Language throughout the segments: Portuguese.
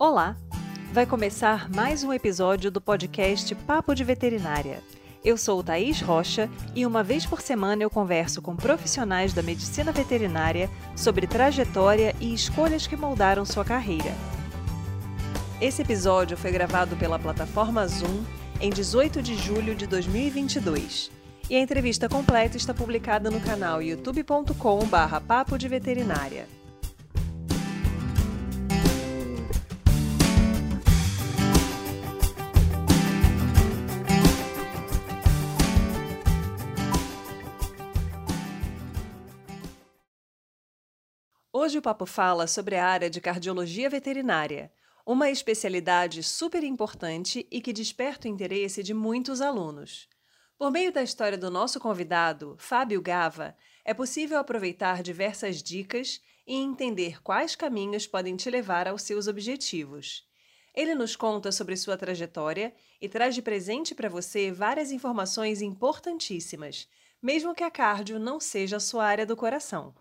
Olá! Vai começar mais um episódio do podcast Papo de Veterinária. Eu sou Thaís Rocha e uma vez por semana eu converso com profissionais da medicina veterinária sobre trajetória e escolhas que moldaram sua carreira. Esse episódio foi gravado pela plataforma Zoom em 18 de julho de 2022. E a entrevista completa está publicada no canal youtube.com/papo de veterinária. Hoje o papo fala sobre a área de cardiologia veterinária, uma especialidade super importante e que desperta o interesse de muitos alunos. Por meio da história do nosso convidado, Fábio Gava, é possível aproveitar diversas dicas e entender quais caminhos podem te levar aos seus objetivos. Ele nos conta sobre sua trajetória e traz de presente para você várias informações importantíssimas, mesmo que a cardio não seja a sua área do coração.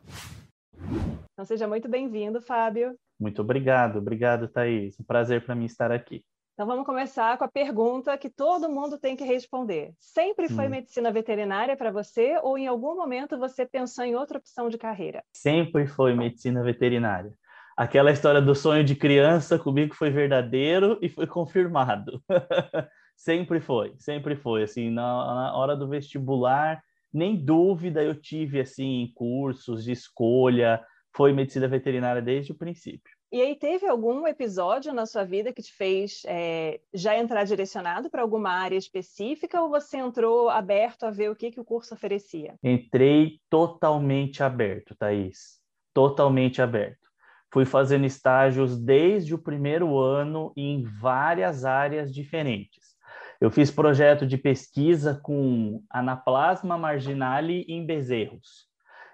Então, seja muito bem-vindo, Fábio. Muito obrigado, obrigado, Thaís. Um prazer para mim estar aqui. Então, vamos começar com a pergunta que todo mundo tem que responder. Sempre foi hum. medicina veterinária para você ou em algum momento você pensou em outra opção de carreira? Sempre foi medicina veterinária. Aquela história do sonho de criança comigo foi verdadeiro e foi confirmado. sempre foi, sempre foi. Assim, na, na hora do vestibular, nem dúvida eu tive assim em cursos de escolha, foi medicina veterinária desde o princípio. E aí, teve algum episódio na sua vida que te fez é, já entrar direcionado para alguma área específica ou você entrou aberto a ver o que, que o curso oferecia? Entrei totalmente aberto, Thaís. Totalmente aberto. Fui fazendo estágios desde o primeiro ano em várias áreas diferentes. Eu fiz projeto de pesquisa com anaplasma marginale em bezerros.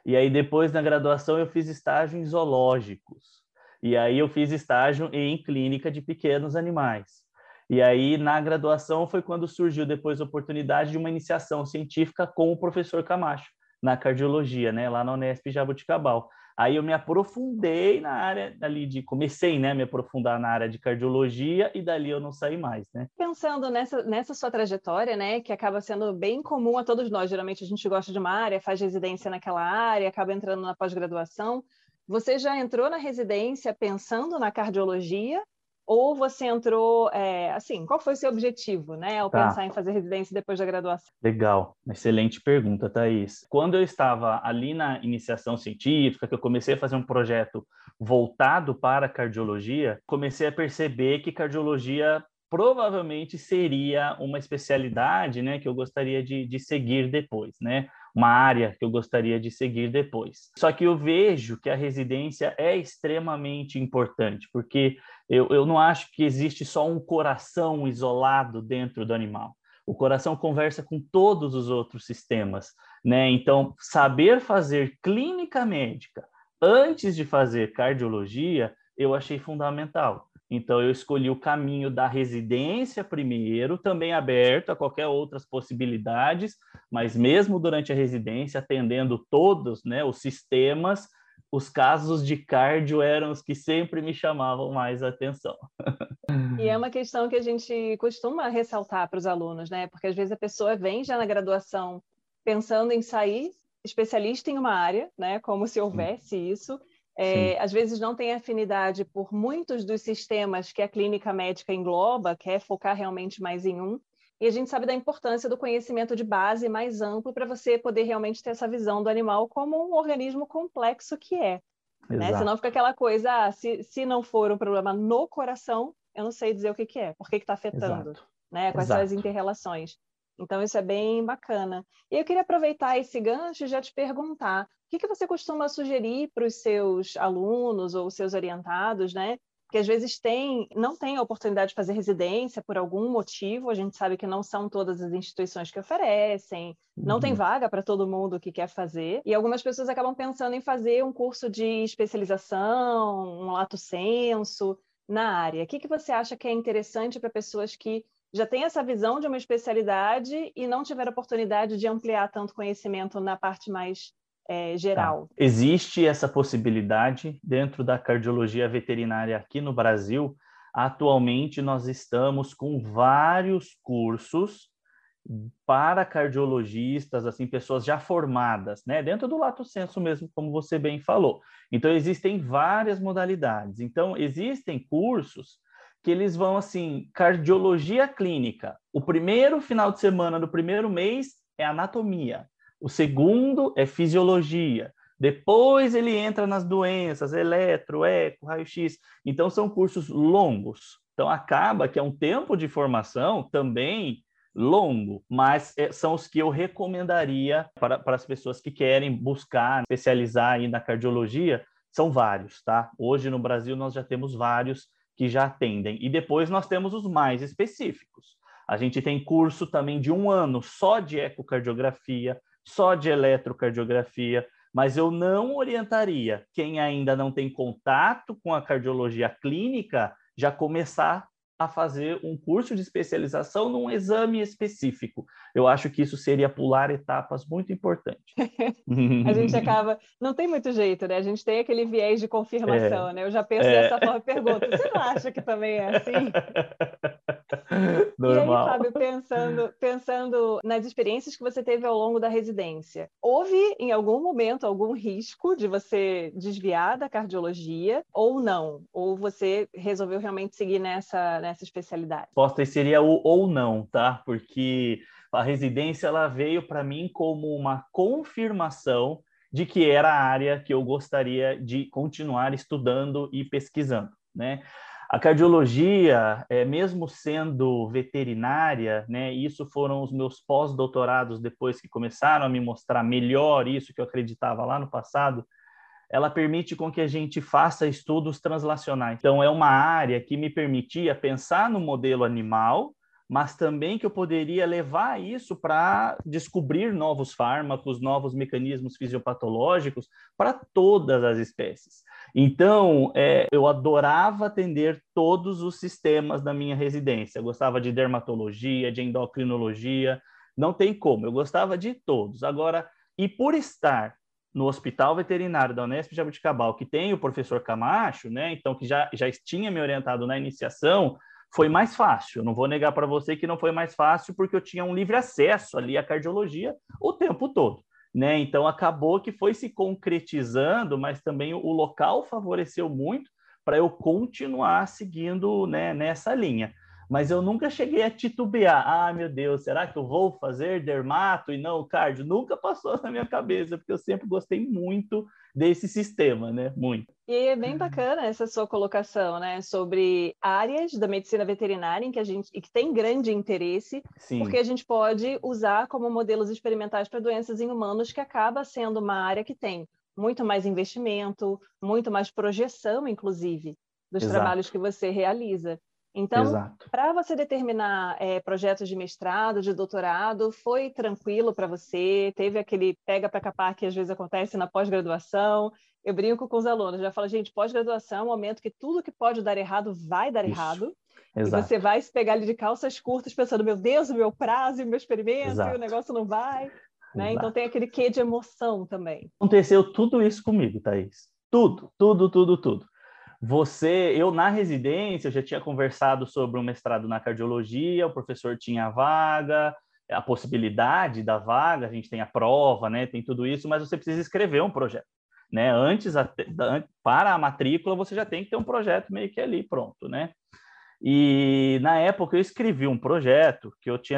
E aí depois na graduação eu fiz estágio em zoológicos. E aí eu fiz estágio em clínica de pequenos animais. E aí na graduação foi quando surgiu depois a oportunidade de uma iniciação científica com o professor Camacho na cardiologia, né, lá na Unesp Jabuticabal. Aí eu me aprofundei na área ali de comecei, né, me aprofundar na área de cardiologia e dali eu não saí mais, né? Pensando nessa nessa sua trajetória, né, que acaba sendo bem comum a todos nós, geralmente a gente gosta de uma área, faz residência naquela área, acaba entrando na pós-graduação. Você já entrou na residência pensando na cardiologia ou você entrou, é, assim, qual foi o seu objetivo, né, ao tá. pensar em fazer residência depois da graduação? Legal, excelente pergunta, Thaís. Quando eu estava ali na iniciação científica, que eu comecei a fazer um projeto voltado para a cardiologia, comecei a perceber que cardiologia provavelmente seria uma especialidade, né, que eu gostaria de, de seguir depois, né? uma área que eu gostaria de seguir depois. Só que eu vejo que a residência é extremamente importante, porque eu, eu não acho que existe só um coração isolado dentro do animal. O coração conversa com todos os outros sistemas, né? Então, saber fazer clínica médica antes de fazer cardiologia, eu achei fundamental. Então, eu escolhi o caminho da residência primeiro, também aberto a qualquer outras possibilidades, mas mesmo durante a residência, atendendo todos né, os sistemas, os casos de cardio eram os que sempre me chamavam mais atenção. E é uma questão que a gente costuma ressaltar para os alunos, né? Porque às vezes a pessoa vem já na graduação pensando em sair especialista em uma área, né? Como se houvesse isso é, às vezes não tem afinidade por muitos dos sistemas que a clínica médica engloba, quer focar realmente mais em um. E a gente sabe da importância do conhecimento de base mais amplo para você poder realmente ter essa visão do animal como um organismo complexo que é. Né? Senão fica aquela coisa, ah, se, se não for um problema no coração, eu não sei dizer o que, que é, por que está afetando, Exato. né? quais Exato. são as interrelações. Então, isso é bem bacana. E eu queria aproveitar esse gancho e já te perguntar: o que, que você costuma sugerir para os seus alunos ou seus orientados, né? Que às vezes tem, não tem a oportunidade de fazer residência por algum motivo, a gente sabe que não são todas as instituições que oferecem, não tem uhum. vaga para todo mundo que quer fazer, e algumas pessoas acabam pensando em fazer um curso de especialização, um lato senso na área. O que, que você acha que é interessante para pessoas que já tem essa visão de uma especialidade e não tiver oportunidade de ampliar tanto conhecimento na parte mais é, geral. Tá. Existe essa possibilidade dentro da cardiologia veterinária aqui no Brasil. atualmente nós estamos com vários cursos para cardiologistas, assim, pessoas já formadas, né, dentro do lato senso mesmo, como você bem falou. Então existem várias modalidades. Então existem cursos que eles vão assim, cardiologia clínica. O primeiro final de semana do primeiro mês é anatomia. O segundo é fisiologia. Depois ele entra nas doenças, eletro, eco, raio-x. Então são cursos longos. Então acaba que é um tempo de formação também longo, mas é, são os que eu recomendaria para, para as pessoas que querem buscar especializar aí na cardiologia. São vários, tá? Hoje no Brasil nós já temos vários que já atendem. E depois nós temos os mais específicos. A gente tem curso também de um ano só de ecocardiografia, só de eletrocardiografia, mas eu não orientaria quem ainda não tem contato com a cardiologia clínica já começar a fazer um curso de especialização num exame específico. Eu acho que isso seria pular etapas muito importantes. a gente acaba. Não tem muito jeito, né? A gente tem aquele viés de confirmação, é, né? Eu já penso é... dessa forma pergunto: você não acha que também é assim? Normal. E aí, Fábio, pensando, pensando nas experiências que você teve ao longo da residência, houve em algum momento algum risco de você desviar da cardiologia ou não? Ou você resolveu realmente seguir nessa nessa especialidade? Resposta seria o ou não, tá? Porque a residência ela veio para mim como uma confirmação de que era a área que eu gostaria de continuar estudando e pesquisando, né? A cardiologia, é, mesmo sendo veterinária, né, isso foram os meus pós-doutorados depois que começaram a me mostrar melhor isso que eu acreditava lá no passado, ela permite com que a gente faça estudos translacionais. Então, é uma área que me permitia pensar no modelo animal, mas também que eu poderia levar isso para descobrir novos fármacos, novos mecanismos fisiopatológicos para todas as espécies. Então, é, eu adorava atender todos os sistemas da minha residência. Eu gostava de dermatologia, de endocrinologia, não tem como, eu gostava de todos. Agora, e por estar no Hospital Veterinário da Unesp Jabuticabal, que tem o professor Camacho, né? Então, que já, já tinha me orientado na iniciação, foi mais fácil. Não vou negar para você que não foi mais fácil, porque eu tinha um livre acesso ali à cardiologia o tempo todo. Né? Então, acabou que foi se concretizando, mas também o local favoreceu muito para eu continuar seguindo né, nessa linha mas eu nunca cheguei a titubear. Ah, meu Deus, será que eu vou fazer dermato e não cardio? Nunca passou na minha cabeça, porque eu sempre gostei muito desse sistema, né? Muito. E é bem bacana essa sua colocação, né, sobre áreas da medicina veterinária em que a gente e que tem grande interesse, Sim. porque a gente pode usar como modelos experimentais para doenças em humanos, que acaba sendo uma área que tem muito mais investimento, muito mais projeção, inclusive, dos Exato. trabalhos que você realiza. Então, para você determinar é, projetos de mestrado, de doutorado, foi tranquilo para você? Teve aquele pega para capar que às vezes acontece na pós-graduação? Eu brinco com os alunos, já falo, gente, pós-graduação é um momento que tudo que pode dar errado vai dar Isso. errado. Exato. E você vai se pegar ali de calças curtas pensando, meu Deus, o meu prazo, o meu experimento, Exato. e o negócio não vai. Né? Então tem aquele quê de emoção também. Aconteceu tudo isso comigo, Thaís. Tudo, tudo, tudo, tudo. Você, eu na residência, eu já tinha conversado sobre um mestrado na cardiologia, o professor tinha a vaga, a possibilidade da vaga, a gente tem a prova, né, tem tudo isso, mas você precisa escrever um projeto, né? Antes, para a matrícula, você já tem que ter um projeto meio que ali pronto, né? E na época eu escrevi um projeto que eu tinha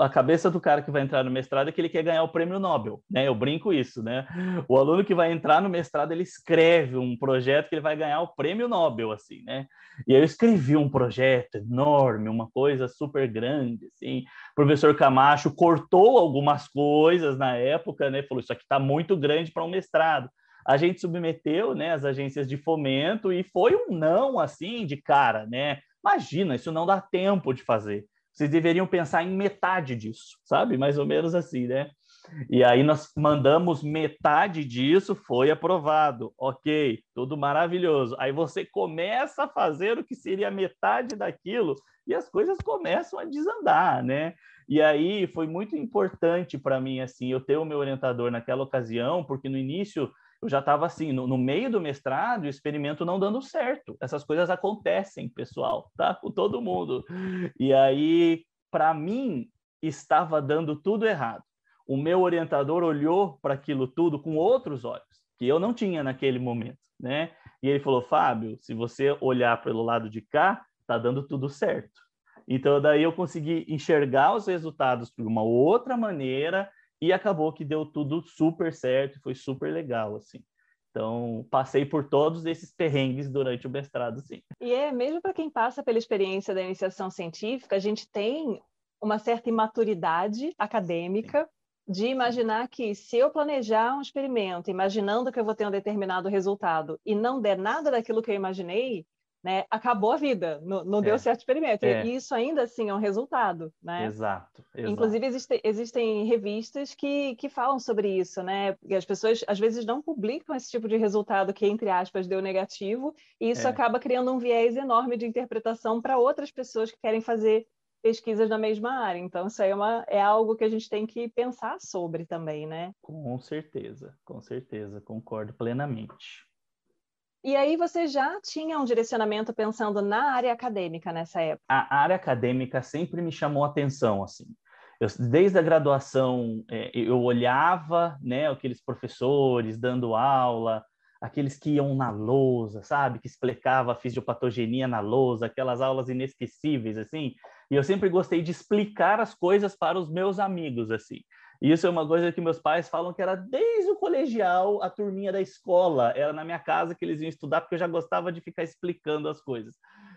a cabeça do cara que vai entrar no mestrado é que ele quer ganhar o prêmio Nobel, né? Eu brinco isso, né? O aluno que vai entrar no mestrado, ele escreve um projeto que ele vai ganhar o prêmio Nobel, assim, né? E eu escrevi um projeto enorme, uma coisa super grande, assim. O professor Camacho cortou algumas coisas na época, né? Falou, isso aqui está muito grande para um mestrado. A gente submeteu, né, as agências de fomento e foi um não, assim, de cara, né? Imagina, isso não dá tempo de fazer. Vocês deveriam pensar em metade disso, sabe? Mais ou menos assim, né? E aí nós mandamos metade disso, foi aprovado. Ok, tudo maravilhoso. Aí você começa a fazer o que seria metade daquilo e as coisas começam a desandar, né? E aí foi muito importante para mim assim, eu ter o meu orientador naquela ocasião, porque no início eu já estava assim, no, no, meio do mestrado, o experimento não dando certo. Essas coisas acontecem, pessoal, tá? Com todo mundo. E aí, para mim, estava dando tudo errado. O meu orientador olhou para aquilo tudo com outros olhos, que eu não tinha naquele momento, né? E ele falou: Fábio, se você olhar pelo lado de cá, tá dando tudo certo. Então, daí eu consegui enxergar os resultados de uma outra maneira e acabou que deu tudo super certo, foi super legal, assim. Então, passei por todos esses perrengues durante o mestrado, sim. E é, mesmo para quem passa pela experiência da iniciação científica, a gente tem uma certa imaturidade acadêmica sim. de imaginar que se eu planejar um experimento, imaginando que eu vou ter um determinado resultado e não der nada daquilo que eu imaginei, né, acabou a vida, não, não é. deu certo o experimento. É. E isso ainda assim é um resultado, né? Exato. exato. Inclusive existe, existem revistas que, que falam sobre isso, né? E as pessoas às vezes não publicam esse tipo de resultado que entre aspas deu negativo, e isso é. acaba criando um viés enorme de interpretação para outras pessoas que querem fazer pesquisas na mesma área. Então isso aí é, uma, é algo que a gente tem que pensar sobre também, né? Com certeza, com certeza, concordo plenamente. E aí você já tinha um direcionamento pensando na área acadêmica nessa época? A área acadêmica sempre me chamou atenção, assim. Eu, desde a graduação, é, eu olhava, né, aqueles professores dando aula, aqueles que iam na lousa, sabe, que explicava a fisiopatogenia na lousa, aquelas aulas inesquecíveis, assim. E eu sempre gostei de explicar as coisas para os meus amigos, assim. E isso é uma coisa que meus pais falam que era desde o colegial, a turminha da escola, era na minha casa que eles iam estudar, porque eu já gostava de ficar explicando as coisas.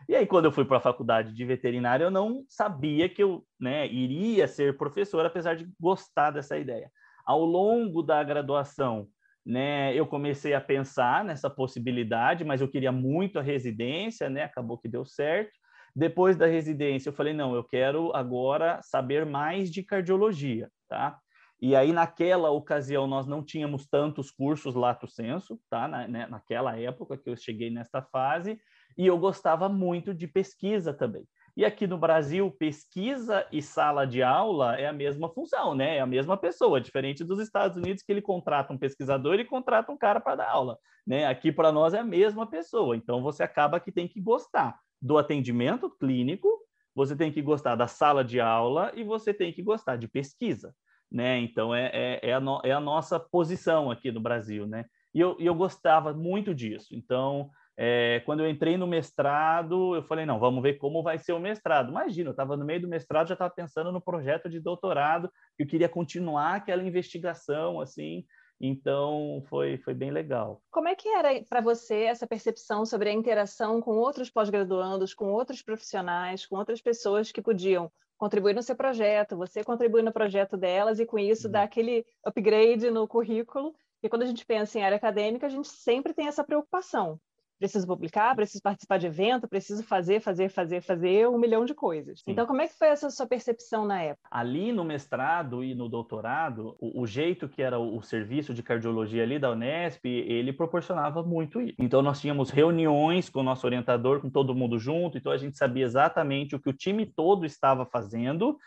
E aí, quando eu fui para a faculdade de veterinária, eu não sabia que eu né, iria ser professor, apesar de gostar dessa ideia. Ao longo da graduação, né, eu comecei a pensar nessa possibilidade, mas eu queria muito a residência, né, acabou que deu certo. Depois da residência, eu falei, não, eu quero agora saber mais de cardiologia, tá? E aí, naquela ocasião, nós não tínhamos tantos cursos lato senso, tá? Na, né? naquela época que eu cheguei nesta fase, e eu gostava muito de pesquisa também. E aqui no Brasil, pesquisa e sala de aula é a mesma função, né? É a mesma pessoa, diferente dos Estados Unidos, que ele contrata um pesquisador e contrata um cara para dar aula, né? Aqui para nós é a mesma pessoa. Então você acaba que tem que gostar do atendimento clínico, você tem que gostar da sala de aula e você tem que gostar de pesquisa né? Então é, é, é, a, no, é a nossa posição aqui no Brasil, né? E eu, eu gostava muito disso. Então, é, quando eu entrei no mestrado, eu falei, não, vamos ver como vai ser o mestrado. Imagina, eu estava no meio do mestrado, já estava pensando no projeto de doutorado, eu queria continuar aquela investigação, assim, então, foi, foi bem legal. Como é que era para você essa percepção sobre a interação com outros pós-graduandos, com outros profissionais, com outras pessoas que podiam contribuir no seu projeto, você contribui no projeto delas e com isso uhum. dá aquele upgrade no currículo. E quando a gente pensa em área acadêmica, a gente sempre tem essa preocupação preciso publicar, preciso participar de evento, preciso fazer, fazer, fazer, fazer um milhão de coisas. Sim. Então, como é que foi essa sua percepção na época? Ali no mestrado e no doutorado, o, o jeito que era o, o, serviço de cardiologia ali da Unesp, ele proporcionava muito isso. Então, nós tínhamos reuniões com o nosso orientador, com todo mundo junto, então a gente sabia exatamente o que o time todo estava fazendo,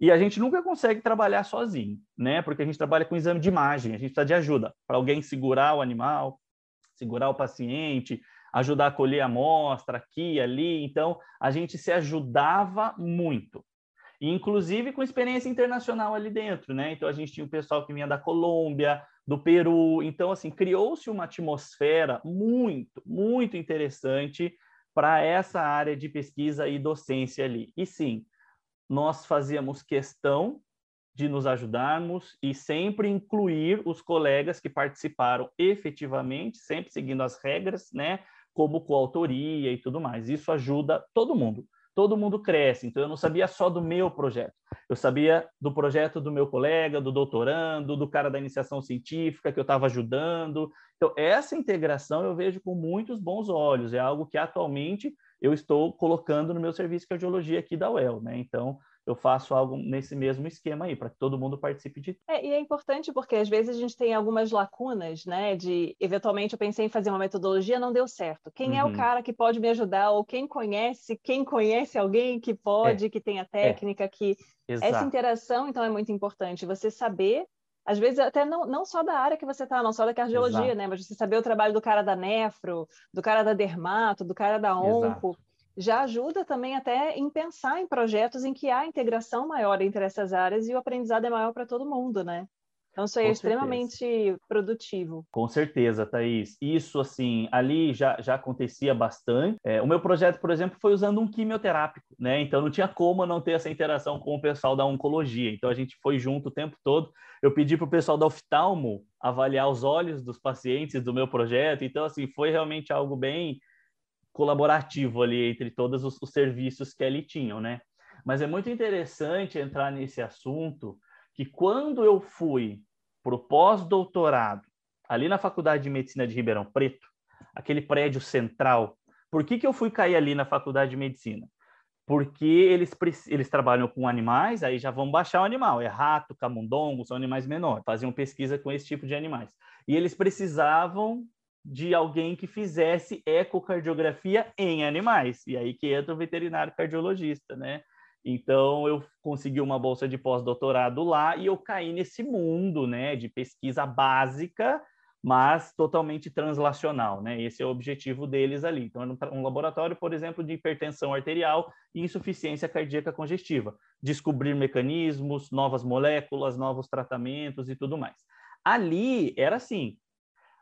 e a gente nunca consegue trabalhar sozinho, né? Porque a gente trabalha com exame de imagem, a gente precisa de ajuda para alguém segurar o animal, segurar o paciente, ajudar a colher amostra aqui ali. Então, a gente se ajudava muito. inclusive com experiência internacional ali dentro, né? Então, a gente tinha o pessoal que vinha da Colômbia, do Peru. Então, assim, criou-se uma atmosfera muito, muito interessante para essa área de pesquisa e docência ali. E sim, nós fazíamos questão de nos ajudarmos e sempre incluir os colegas que participaram efetivamente, sempre seguindo as regras, né? Como coautoria e tudo mais. Isso ajuda todo mundo. Todo mundo cresce. Então, eu não sabia só do meu projeto. Eu sabia do projeto do meu colega, do doutorando, do cara da iniciação científica que eu estava ajudando. Então, essa integração eu vejo com muitos bons olhos. É algo que atualmente eu estou colocando no meu serviço de cardiologia aqui da UEL. Né? Então, eu faço algo nesse mesmo esquema aí, para que todo mundo participe de. É, e é importante porque às vezes a gente tem algumas lacunas, né? De eventualmente eu pensei em fazer uma metodologia, não deu certo. Quem uhum. é o uhum. cara que pode me ajudar? Ou quem conhece, quem conhece alguém que pode, é. que tenha técnica, é. que. Exato. Essa interação, então, é muito importante. Você saber às vezes até não, não só da área que você está, não só da cardiologia, Exato. né? Mas você saber o trabalho do cara da nefro, do cara da dermato, do cara da onco, Exato. Já ajuda também até em pensar em projetos em que há integração maior entre essas áreas e o aprendizado é maior para todo mundo, né? Então, isso aí é extremamente produtivo. Com certeza, Thaís. Isso, assim, ali já, já acontecia bastante. É, o meu projeto, por exemplo, foi usando um quimioterápico, né? Então, não tinha como não ter essa interação com o pessoal da oncologia. Então, a gente foi junto o tempo todo. Eu pedi para o pessoal da oftalmo avaliar os olhos dos pacientes do meu projeto. Então, assim, foi realmente algo bem colaborativo ali entre todos os, os serviços que ali tinham, né? Mas é muito interessante entrar nesse assunto que quando eu fui para o pós-doutorado, ali na Faculdade de Medicina de Ribeirão Preto, aquele prédio central, por que, que eu fui cair ali na Faculdade de Medicina? Porque eles, eles trabalham com animais, aí já vão baixar o animal, é rato, camundongo, são animais menores, faziam pesquisa com esse tipo de animais. E eles precisavam de alguém que fizesse ecocardiografia em animais, e aí que entra o veterinário cardiologista, né? Então, eu consegui uma bolsa de pós-doutorado lá e eu caí nesse mundo né, de pesquisa básica, mas totalmente translacional. Né? Esse é o objetivo deles ali. Então, era um laboratório, por exemplo, de hipertensão arterial e insuficiência cardíaca congestiva. Descobrir mecanismos, novas moléculas, novos tratamentos e tudo mais. Ali era assim,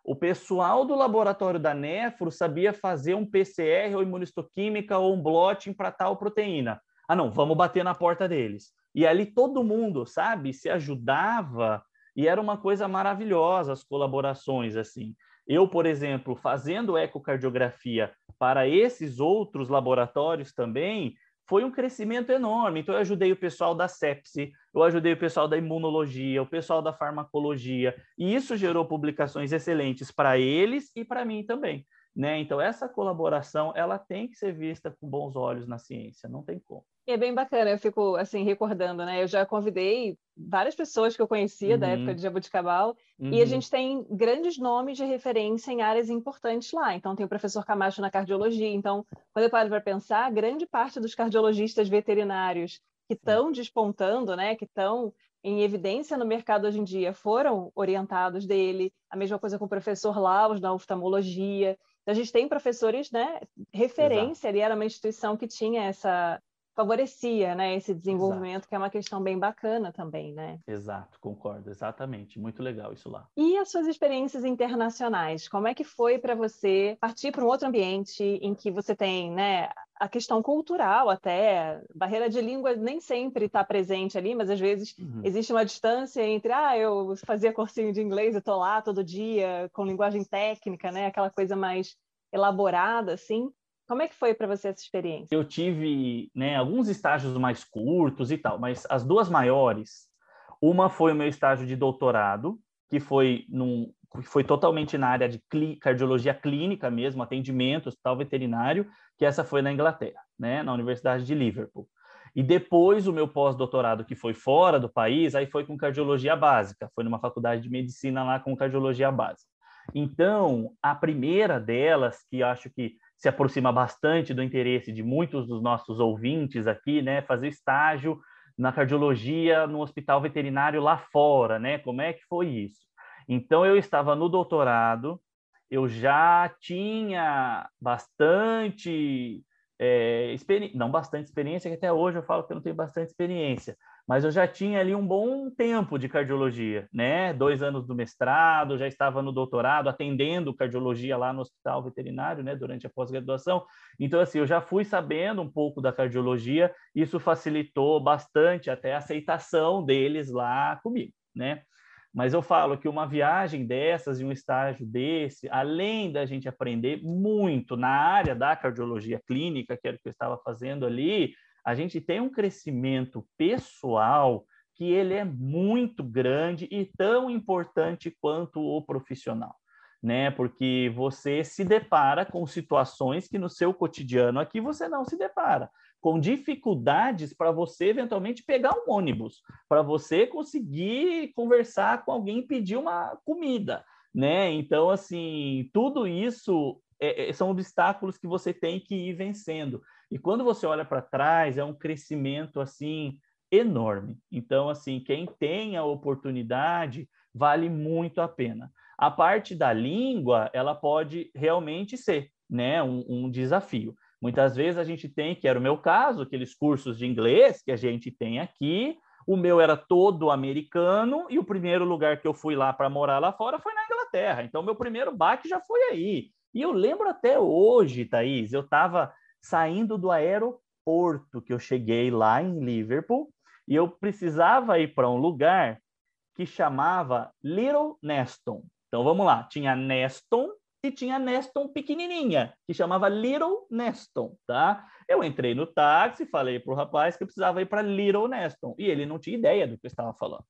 o pessoal do laboratório da Nefro sabia fazer um PCR ou imunistoquímica ou um blotting para tal proteína. Ah, não, vamos bater na porta deles. E ali todo mundo, sabe, se ajudava e era uma coisa maravilhosa as colaborações assim. Eu, por exemplo, fazendo ecocardiografia para esses outros laboratórios também, foi um crescimento enorme. Então, eu ajudei o pessoal da sepsi, eu ajudei o pessoal da imunologia, o pessoal da farmacologia, e isso gerou publicações excelentes para eles e para mim também. Né? Então, essa colaboração ela tem que ser vista com bons olhos na ciência, não tem como. E é bem bacana, eu fico assim recordando, né? Eu já convidei várias pessoas que eu conhecia uhum. da época de Jabuticabal uhum. e a uhum. gente tem grandes nomes de referência em áreas importantes lá. Então tem o professor Camacho na cardiologia. Então, quando eu paro para pensar, grande parte dos cardiologistas veterinários que estão despontando, né, que estão em evidência no mercado hoje em dia, foram orientados dele. A mesma coisa com o professor Laus na oftalmologia. Então, a gente tem professores, né, referência Exato. ali, era uma instituição que tinha essa favorecia, né, esse desenvolvimento, Exato. que é uma questão bem bacana também, né? Exato, concordo, exatamente, muito legal isso lá. E as suas experiências internacionais, como é que foi para você partir para um outro ambiente em que você tem, né, a questão cultural até, barreira de língua nem sempre está presente ali, mas às vezes uhum. existe uma distância entre, ah, eu fazia cursinho de inglês e estou lá todo dia com linguagem técnica, né, aquela coisa mais elaborada, assim, como é que foi para você essa experiência? Eu tive né, alguns estágios mais curtos e tal, mas as duas maiores, uma foi o meu estágio de doutorado, que foi, num, foi totalmente na área de cli, cardiologia clínica mesmo, atendimento, hospital veterinário, que essa foi na Inglaterra, né, na Universidade de Liverpool. E depois o meu pós-doutorado, que foi fora do país, aí foi com cardiologia básica, foi numa faculdade de medicina lá com cardiologia básica. Então, a primeira delas, que acho que se aproxima bastante do interesse de muitos dos nossos ouvintes aqui, né? Fazer estágio na cardiologia no hospital veterinário lá fora, né? Como é que foi isso? Então eu estava no doutorado, eu já tinha bastante é, não bastante experiência, que até hoje eu falo que eu não tenho bastante experiência, mas eu já tinha ali um bom tempo de cardiologia, né? Dois anos do mestrado, já estava no doutorado, atendendo cardiologia lá no hospital veterinário, né? Durante a pós-graduação. Então, assim, eu já fui sabendo um pouco da cardiologia, isso facilitou bastante até a aceitação deles lá comigo, né? Mas eu falo que uma viagem dessas e um estágio desse, além da gente aprender muito na área da cardiologia clínica, que era o que eu estava fazendo ali, a gente tem um crescimento pessoal que ele é muito grande e tão importante quanto o profissional, né? Porque você se depara com situações que no seu cotidiano aqui você não se depara, com dificuldades para você eventualmente pegar um ônibus, para você conseguir conversar com alguém e pedir uma comida, né? Então, assim, tudo isso é, é são obstáculos que você tem que ir vencendo. E quando você olha para trás, é um crescimento assim enorme. Então, assim, quem tem a oportunidade, vale muito a pena. A parte da língua, ela pode realmente ser né, um, um desafio. Muitas vezes a gente tem, que era o meu caso, aqueles cursos de inglês que a gente tem aqui, o meu era todo americano e o primeiro lugar que eu fui lá para morar lá fora foi na Inglaterra. Então, meu primeiro baque já foi aí. E eu lembro até hoje, Thaís, eu estava saindo do aeroporto que eu cheguei lá em Liverpool e eu precisava ir para um lugar que chamava Little Neston. Então vamos lá, tinha Neston e tinha Neston pequenininha, que chamava Little Neston, tá? Eu entrei no táxi, falei para o rapaz que eu precisava ir para Little Neston, e ele não tinha ideia do que eu estava falando.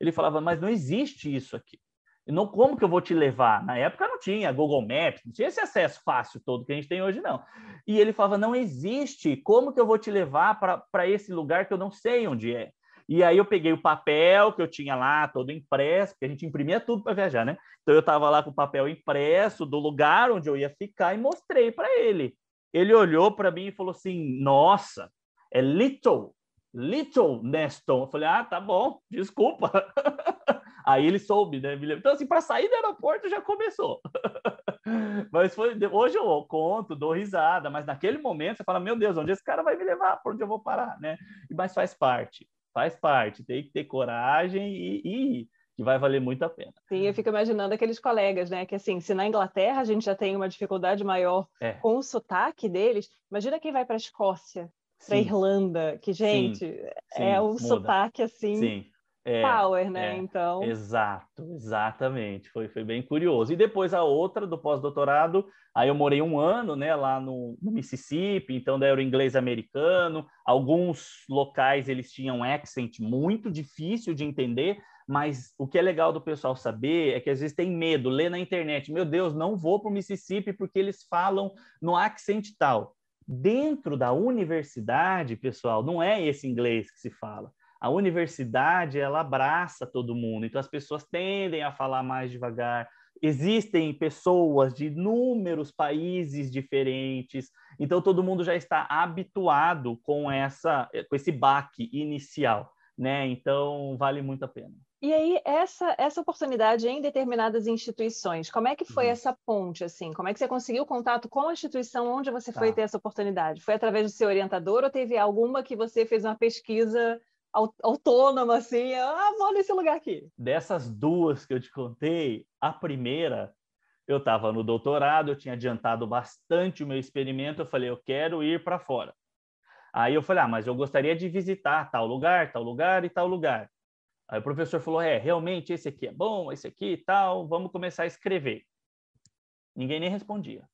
Ele falava, mas não existe isso aqui. Não, como que eu vou te levar? Na época não tinha Google Maps, não tinha esse acesso fácil todo que a gente tem hoje, não. E ele falava, não existe, como que eu vou te levar para esse lugar que eu não sei onde é? E aí eu peguei o papel que eu tinha lá, todo impresso, porque a gente imprimia tudo para viajar, né? Então eu estava lá com o papel impresso do lugar onde eu ia ficar e mostrei para ele. Ele olhou para mim e falou assim: Nossa, é Little, Little Neston. Eu falei: Ah, tá bom, desculpa. Aí ele soube, né? Então, assim, para sair do aeroporto já começou. mas foi. Hoje eu conto, dou risada, mas naquele momento você fala: Meu Deus, onde esse cara vai me levar? Por onde eu vou parar, né? Mas faz parte faz parte, tem que ter coragem e, e que vai valer muito a pena. Sim, eu fico imaginando aqueles colegas, né? Que assim, se na Inglaterra a gente já tem uma dificuldade maior é. com o sotaque deles, imagina quem vai para a Escócia, para a Irlanda, que, gente, sim, é um sotaque assim. Sim. É, power, né? É, então. Exato, exatamente. Foi, foi bem curioso. E depois a outra do pós-doutorado, aí eu morei um ano, né, lá no, no, Mississippi, então daí era o inglês americano. Alguns locais eles tinham um accent muito difícil de entender, mas o que é legal do pessoal saber é que às vezes tem medo, lê na internet, meu Deus, não vou para o Mississippi porque eles falam no accent tal. Dentro da universidade, pessoal, não é esse inglês que se fala a universidade ela abraça todo mundo, então as pessoas tendem a falar mais devagar. Existem pessoas de inúmeros países diferentes, então todo mundo já está habituado com essa com esse baque inicial, né? Então vale muito a pena. E aí, essa, essa oportunidade em determinadas instituições, como é que foi uhum. essa ponte, assim? Como é que você conseguiu contato com a instituição onde você tá. foi ter essa oportunidade? Foi através do seu orientador ou teve alguma que você fez uma pesquisa autônoma, assim, ah, vou nesse lugar aqui. Dessas duas que eu te contei, a primeira, eu estava no doutorado, eu tinha adiantado bastante o meu experimento, eu falei, eu quero ir para fora. Aí eu falei, ah, mas eu gostaria de visitar tal lugar, tal lugar e tal lugar. Aí o professor falou, é, realmente esse aqui é bom, esse aqui e tal, vamos começar a escrever. Ninguém nem respondia.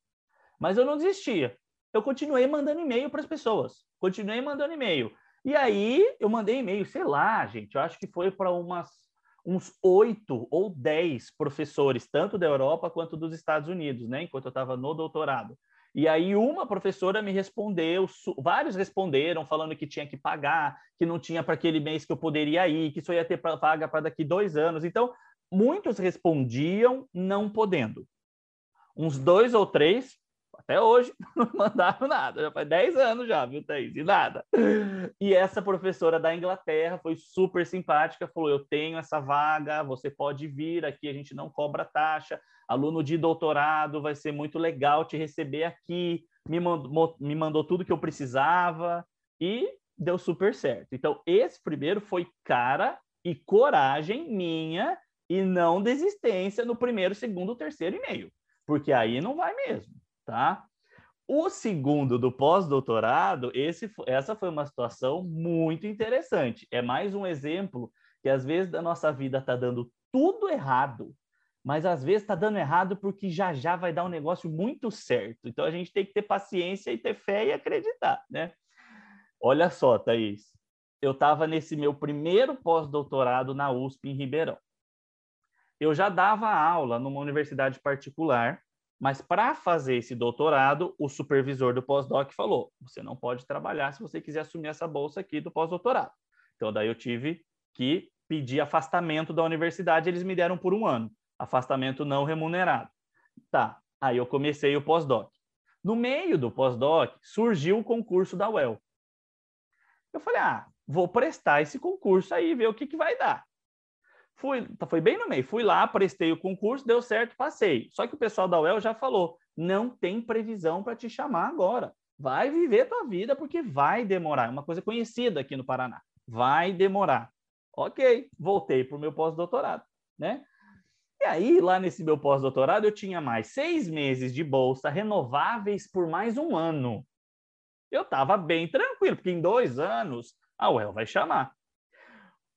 Mas eu não desistia. Eu continuei mandando e-mail para as pessoas. Continuei mandando e-mail. E aí eu mandei e-mail, sei lá, gente, eu acho que foi para umas uns oito ou dez professores, tanto da Europa quanto dos Estados Unidos, né? Enquanto eu estava no doutorado. E aí uma professora me respondeu, vários responderam falando que tinha que pagar, que não tinha para aquele mês que eu poderia ir, que só ia ter vaga para daqui dois anos. Então, muitos respondiam não podendo. Uns dois ou três até hoje não mandaram nada, já faz 10 anos já, viu, Thaís? E nada. E essa professora da Inglaterra foi super simpática, falou: Eu tenho essa vaga, você pode vir aqui, a gente não cobra taxa. Aluno de doutorado, vai ser muito legal te receber aqui. Me mandou, me mandou tudo que eu precisava e deu super certo. Então, esse primeiro foi cara e coragem minha e não desistência no primeiro, segundo, terceiro e-mail, porque aí não vai mesmo tá? O segundo do pós-doutorado, essa foi uma situação muito interessante. É mais um exemplo que às vezes da nossa vida está dando tudo errado, mas às vezes está dando errado porque já já vai dar um negócio muito certo. Então a gente tem que ter paciência e ter fé e acreditar, né? Olha só, Thaís, eu estava nesse meu primeiro pós-doutorado na USP em Ribeirão. Eu já dava aula numa universidade particular mas para fazer esse doutorado, o supervisor do pós-doc falou: você não pode trabalhar se você quiser assumir essa bolsa aqui do pós-doutorado. Então, daí eu tive que pedir afastamento da universidade, eles me deram por um ano, afastamento não remunerado. Tá, aí eu comecei o pós-doc. No meio do pós-doc, surgiu o concurso da UEL. Eu falei: ah, vou prestar esse concurso aí, ver o que, que vai dar. Fui, tá, foi bem no meio. Fui lá, prestei o concurso, deu certo, passei. Só que o pessoal da UEL já falou: não tem previsão para te chamar agora. Vai viver tua vida porque vai demorar. É uma coisa conhecida aqui no Paraná. Vai demorar. Ok, voltei para o meu pós-doutorado, né? E aí, lá nesse meu pós-doutorado, eu tinha mais seis meses de bolsa renováveis por mais um ano. Eu estava bem tranquilo, porque em dois anos a UEL vai chamar.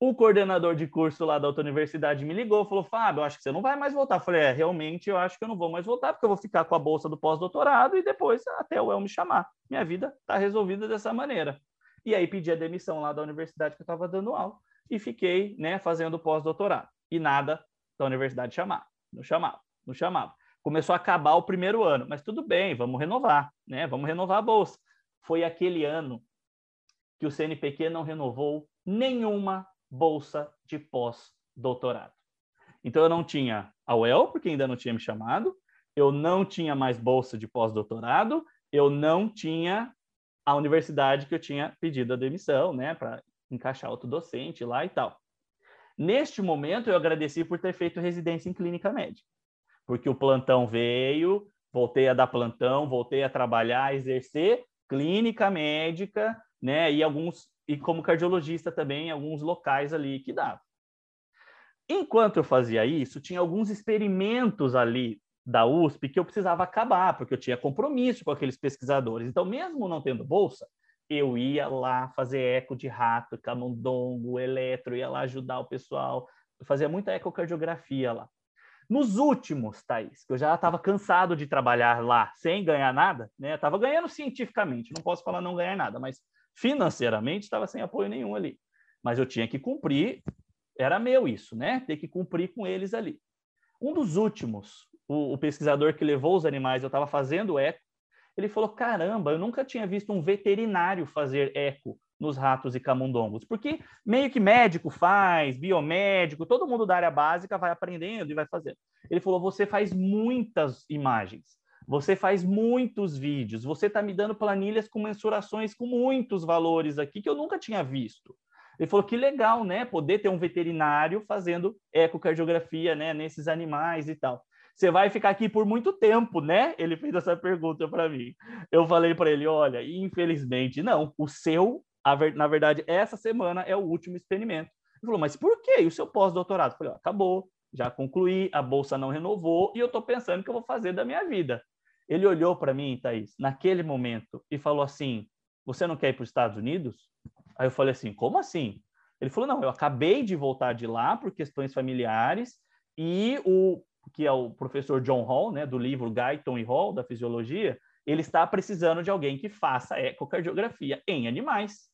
O coordenador de curso lá da outra universidade me ligou, falou: Fábio, acho que você não vai mais voltar. Eu falei: é, realmente eu acho que eu não vou mais voltar, porque eu vou ficar com a bolsa do pós-doutorado e depois até o UEL me chamar. Minha vida está resolvida dessa maneira. E aí pedi a demissão lá da universidade que eu estava dando aula e fiquei né, fazendo pós-doutorado. E nada da universidade chamar. Não chamava, não chamava. Começou a acabar o primeiro ano, mas tudo bem, vamos renovar, né? Vamos renovar a bolsa. Foi aquele ano que o CNPq não renovou nenhuma bolsa de pós-doutorado. Então eu não tinha a UEL, porque ainda não tinha me chamado, eu não tinha mais bolsa de pós-doutorado, eu não tinha a universidade que eu tinha pedido a demissão, né, para encaixar outro docente lá e tal. Neste momento, eu agradeci por ter feito residência em clínica médica, porque o plantão veio, voltei a dar plantão, voltei a trabalhar, a exercer clínica médica, né? E alguns e como cardiologista também em alguns locais ali que dava. Enquanto eu fazia isso, tinha alguns experimentos ali da USP que eu precisava acabar, porque eu tinha compromisso com aqueles pesquisadores. Então, mesmo não tendo bolsa, eu ia lá fazer eco de rato, camundongo, eletro, ia lá ajudar o pessoal. Eu fazia muita ecocardiografia lá. Nos últimos, Thaís, que eu já estava cansado de trabalhar lá sem ganhar nada, né? Estava ganhando cientificamente, não posso falar não ganhar nada, mas financeiramente estava sem apoio nenhum ali. Mas eu tinha que cumprir, era meu isso, né? Ter que cumprir com eles ali. Um dos últimos, o, o pesquisador que levou os animais, eu estava fazendo eco, ele falou: caramba, eu nunca tinha visto um veterinário fazer eco nos ratos e camundongos, porque meio que médico faz, biomédico, todo mundo da área básica vai aprendendo e vai fazendo. Ele falou: você faz muitas imagens, você faz muitos vídeos, você está me dando planilhas com mensurações com muitos valores aqui que eu nunca tinha visto. Ele falou que legal, né? Poder ter um veterinário fazendo ecocardiografia, né? Nesses animais e tal você vai ficar aqui por muito tempo, né? Ele fez essa pergunta para mim. Eu falei para ele, olha, infelizmente não, o seu, ver, na verdade, essa semana é o último experimento. Ele falou, mas por quê? E o seu pós-doutorado? Falei, ó, acabou, já concluí, a bolsa não renovou e eu estou pensando o que eu vou fazer da minha vida. Ele olhou para mim, Thaís, naquele momento e falou assim, você não quer ir para os Estados Unidos? Aí eu falei assim, como assim? Ele falou, não, eu acabei de voltar de lá por questões familiares e o que é o professor John Hall, né, do livro Guyton e Hall, da fisiologia, ele está precisando de alguém que faça ecocardiografia em animais.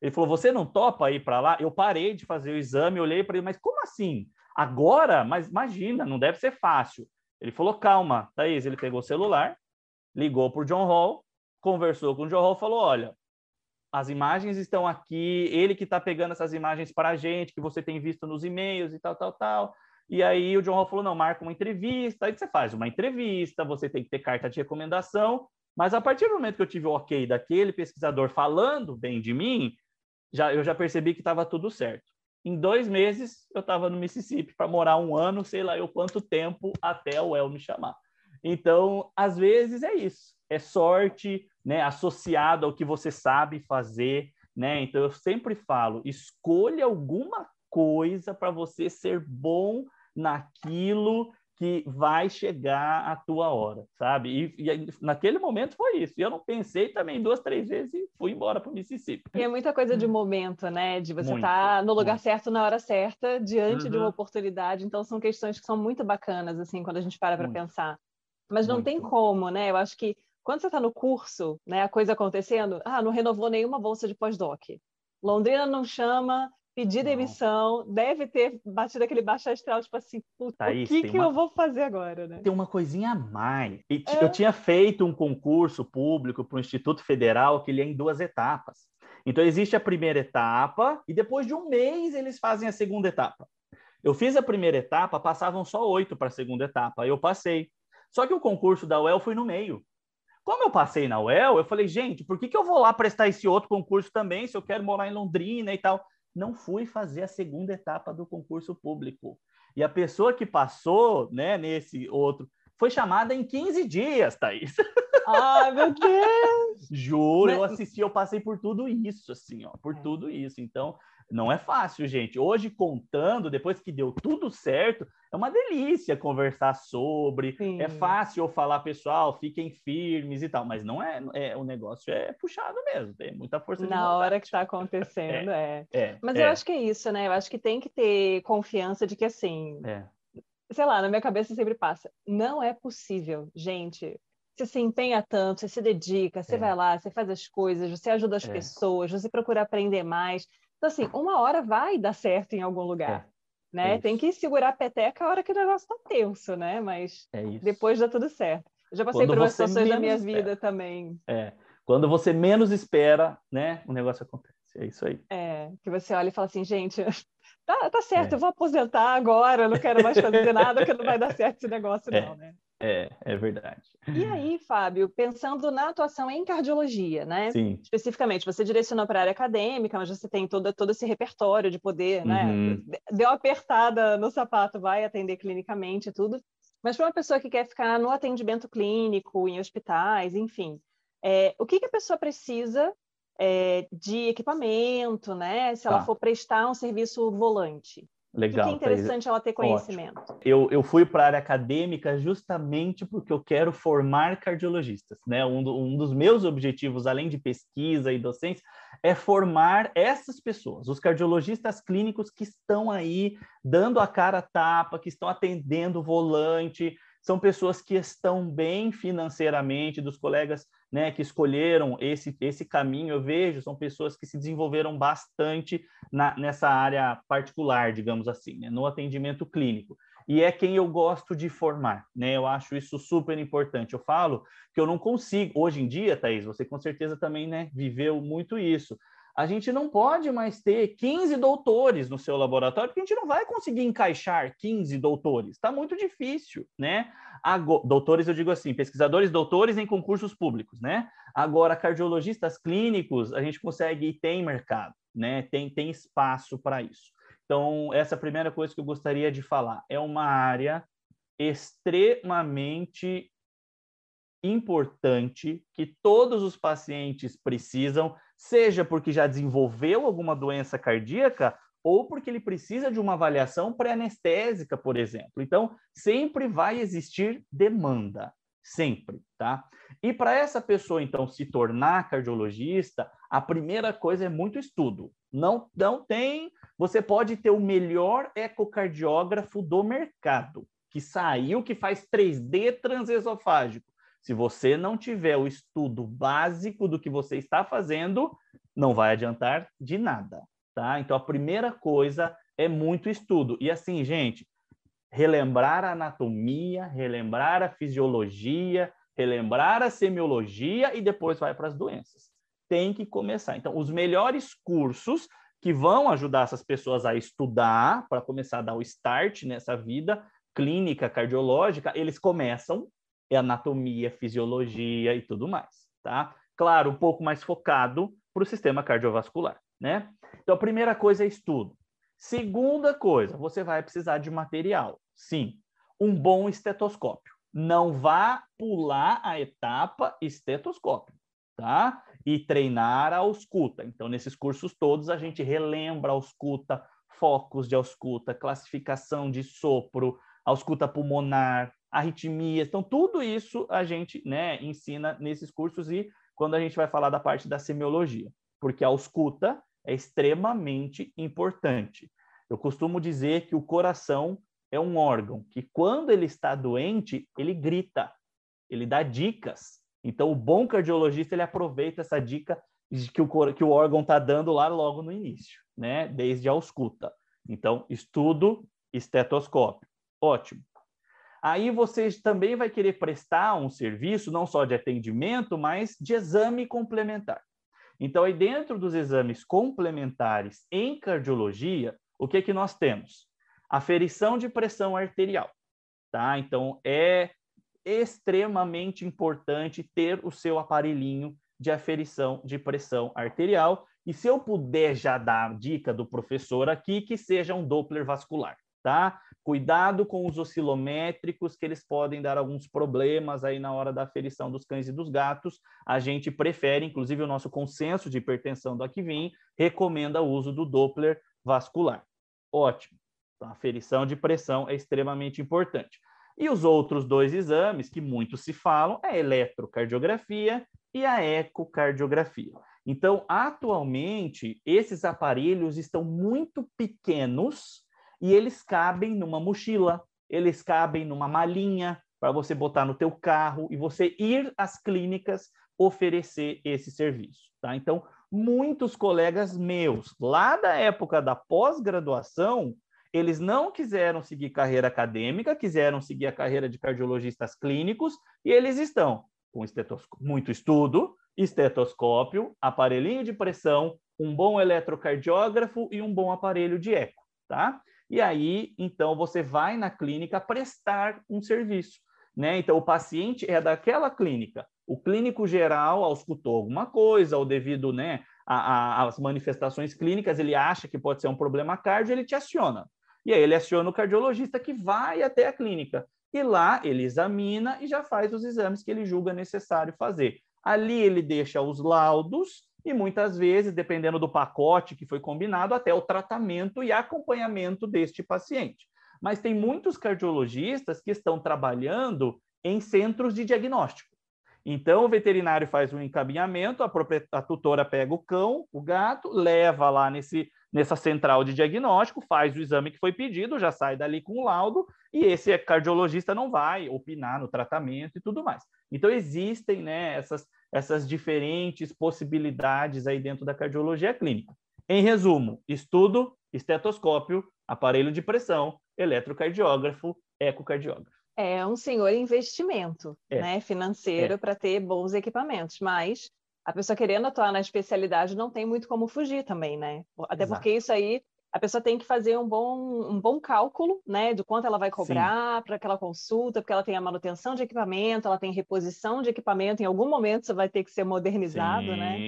Ele falou: Você não topa ir para lá? Eu parei de fazer o exame, olhei para ele, mas como assim? Agora? Mas imagina, não deve ser fácil. Ele falou: Calma, Thaís. Ele pegou o celular, ligou para o John Hall, conversou com o John Hall, falou: Olha, as imagens estão aqui, ele que está pegando essas imagens para a gente, que você tem visto nos e-mails e tal, tal, tal. E aí o John Hall falou: não, marca uma entrevista. Aí você faz uma entrevista, você tem que ter carta de recomendação. Mas a partir do momento que eu tive o ok daquele pesquisador falando bem de mim, já, eu já percebi que estava tudo certo. Em dois meses, eu estava no Mississippi para morar um ano, sei lá eu quanto tempo, até o El me chamar. Então, às vezes é isso. É sorte, né, associado ao que você sabe fazer, né? Então eu sempre falo, escolha alguma coisa para você ser bom naquilo que vai chegar a tua hora, sabe? E, e, naquele momento foi isso. E eu não pensei também duas, três vezes e fui embora para o Mississippi. E é muita coisa de momento, né? De você estar tá no lugar muito. certo na hora certa, diante uhum. de uma uhum. oportunidade. Então são questões que são muito bacanas, assim, quando a gente para para pensar. Mas não muito. tem como, né? Eu acho que quando você está no curso, né, a coisa acontecendo, ah, não renovou nenhuma bolsa de pós-doc. Londrina não chama, pedir demissão, deve ter batido aquele baixo astral, tipo assim, puta, Thaís, o que, que uma... eu vou fazer agora, né? Tem uma coisinha a mais. É. Eu tinha feito um concurso público para o Instituto Federal que ele é em duas etapas. Então, existe a primeira etapa e depois de um mês eles fazem a segunda etapa. Eu fiz a primeira etapa, passavam só oito para a segunda etapa, eu passei. Só que o concurso da UEL foi no meio. Como eu passei na UEL, eu falei, gente, por que, que eu vou lá prestar esse outro concurso também, se eu quero morar em Londrina e tal? Não fui fazer a segunda etapa do concurso público. E a pessoa que passou, né, nesse outro, foi chamada em 15 dias, Thaís. Ai, meu Deus! Juro, eu assisti, eu passei por tudo isso, assim, ó, por é. tudo isso. Então, não é fácil, gente. Hoje, contando, depois que deu tudo certo, é uma delícia conversar sobre. É Sim. É fácil eu falar, pessoal, fiquem firmes e tal, mas não é, é o negócio é puxado mesmo, tem muita força Na de hora que está acontecendo, é. é. é mas é. eu acho que é isso, né? Eu acho que tem que ter confiança de que, assim, é. sei lá, na minha cabeça sempre passa, não é possível, gente. Você se empenha tanto, você se dedica, você vai lá, você faz as coisas, você ajuda as pessoas, você procura aprender mais então, assim, uma hora vai dar certo em algum lugar. É. Né? É Tem que segurar a peteca a hora que o negócio tá tenso, né? Mas é depois dá tudo certo. Eu já passei Quando por umas situações da minha espera. vida também. É. Quando você menos espera, né? O negócio acontece. É isso aí. É, que você olha e fala assim, gente, tá, tá certo, é. eu vou aposentar agora, eu não quero mais fazer nada, que não vai dar certo esse negócio, é. não, né? É, é verdade. E aí, Fábio, pensando na atuação em cardiologia, né? Sim. Especificamente, você direcionou para a área acadêmica, mas você tem todo, todo esse repertório de poder, né? uhum. né? Deu apertada no sapato, vai atender clinicamente e tudo. Mas para uma pessoa que quer ficar no atendimento clínico, em hospitais, enfim, é, o que, que a pessoa precisa é, de equipamento, né? Se ela tá. for prestar um serviço volante? Legal. que é interessante ela ter conhecimento. Eu, eu fui para a área acadêmica justamente porque eu quero formar cardiologistas. Né? Um, do, um dos meus objetivos, além de pesquisa e docência, é formar essas pessoas, os cardiologistas clínicos que estão aí dando a cara a tapa, que estão atendendo o volante, são pessoas que estão bem financeiramente, dos colegas né, que escolheram esse, esse caminho, eu vejo, são pessoas que se desenvolveram bastante na, nessa área particular, digamos assim, né, no atendimento clínico. E é quem eu gosto de formar, né? Eu acho isso super importante. Eu falo que eu não consigo, hoje em dia, Thaís, você com certeza também né, viveu muito isso a gente não pode mais ter 15 doutores no seu laboratório, porque a gente não vai conseguir encaixar 15 doutores. Está muito difícil, né? Agora, doutores, eu digo assim, pesquisadores doutores em concursos públicos, né? Agora, cardiologistas clínicos, a gente consegue e tem mercado, né? Tem, tem espaço para isso. Então, essa é a primeira coisa que eu gostaria de falar. É uma área extremamente importante que todos os pacientes precisam seja porque já desenvolveu alguma doença cardíaca ou porque ele precisa de uma avaliação pré-anestésica, por exemplo. Então, sempre vai existir demanda, sempre, tá? E para essa pessoa, então, se tornar cardiologista, a primeira coisa é muito estudo. Não, não tem. Você pode ter o melhor ecocardiógrafo do mercado, que saiu, que faz 3D transesofágico. Se você não tiver o estudo básico do que você está fazendo, não vai adiantar de nada, tá? Então a primeira coisa é muito estudo. E assim, gente, relembrar a anatomia, relembrar a fisiologia, relembrar a semiologia e depois vai para as doenças. Tem que começar. Então, os melhores cursos que vão ajudar essas pessoas a estudar para começar a dar o start nessa vida clínica cardiológica, eles começam anatomia, fisiologia e tudo mais, tá? Claro, um pouco mais focado para o sistema cardiovascular, né? Então, a primeira coisa é estudo. Segunda coisa, você vai precisar de material. Sim, um bom estetoscópio. Não vá pular a etapa estetoscópio, tá? E treinar a ausculta. Então, nesses cursos todos, a gente relembra a ausculta, focos de ausculta, classificação de sopro, ausculta pulmonar, arritmias. Então, tudo isso a gente né, ensina nesses cursos e quando a gente vai falar da parte da semiologia, porque a ausculta é extremamente importante. Eu costumo dizer que o coração é um órgão que, quando ele está doente, ele grita, ele dá dicas. Então, o bom cardiologista ele aproveita essa dica que o, que o órgão está dando lá logo no início, né? desde a ausculta. Então, estudo estetoscópio. Ótimo. Aí você também vai querer prestar um serviço não só de atendimento, mas de exame complementar. Então, aí dentro dos exames complementares em cardiologia, o que que nós temos? Aferição de pressão arterial, tá? Então, é extremamente importante ter o seu aparelhinho de aferição de pressão arterial. E se eu puder já dar a dica do professor aqui, que seja um Doppler vascular, tá? Cuidado com os oscilométricos, que eles podem dar alguns problemas aí na hora da aferição dos cães e dos gatos. A gente prefere, inclusive o nosso consenso de hipertensão do Aquivim recomenda o uso do Doppler vascular. Ótimo. Então, a aferição de pressão é extremamente importante. E os outros dois exames que muito se falam é a eletrocardiografia e a ecocardiografia. Então, atualmente, esses aparelhos estão muito pequenos e eles cabem numa mochila, eles cabem numa malinha para você botar no teu carro e você ir às clínicas oferecer esse serviço, tá? Então, muitos colegas meus, lá da época da pós-graduação, eles não quiseram seguir carreira acadêmica, quiseram seguir a carreira de cardiologistas clínicos, e eles estão com muito estudo, estetoscópio, aparelhinho de pressão, um bom eletrocardiógrafo e um bom aparelho de eco, tá? E aí, então, você vai na clínica prestar um serviço, né? Então, o paciente é daquela clínica. O clínico geral auscultou alguma coisa, ou devido, né, às manifestações clínicas, ele acha que pode ser um problema cardio, ele te aciona. E aí ele aciona o cardiologista que vai até a clínica. E lá ele examina e já faz os exames que ele julga necessário fazer. Ali ele deixa os laudos e muitas vezes, dependendo do pacote que foi combinado, até o tratamento e acompanhamento deste paciente. Mas tem muitos cardiologistas que estão trabalhando em centros de diagnóstico. Então, o veterinário faz um encaminhamento, a, a tutora pega o cão, o gato, leva lá nesse, nessa central de diagnóstico, faz o exame que foi pedido, já sai dali com o laudo, e esse cardiologista não vai opinar no tratamento e tudo mais. Então, existem né, essas, essas diferentes possibilidades aí dentro da cardiologia clínica. Em resumo, estudo, estetoscópio, aparelho de pressão, eletrocardiógrafo, ecocardiógrafo é um senhor investimento é. né, financeiro é. para ter bons equipamentos, mas a pessoa querendo atuar na especialidade não tem muito como fugir também, né? Até Exato. porque isso aí a pessoa tem que fazer um bom, um bom cálculo, né, do quanto ela vai cobrar para aquela consulta, porque ela tem a manutenção de equipamento, ela tem reposição de equipamento, em algum momento isso vai ter que ser modernizado, sim, né?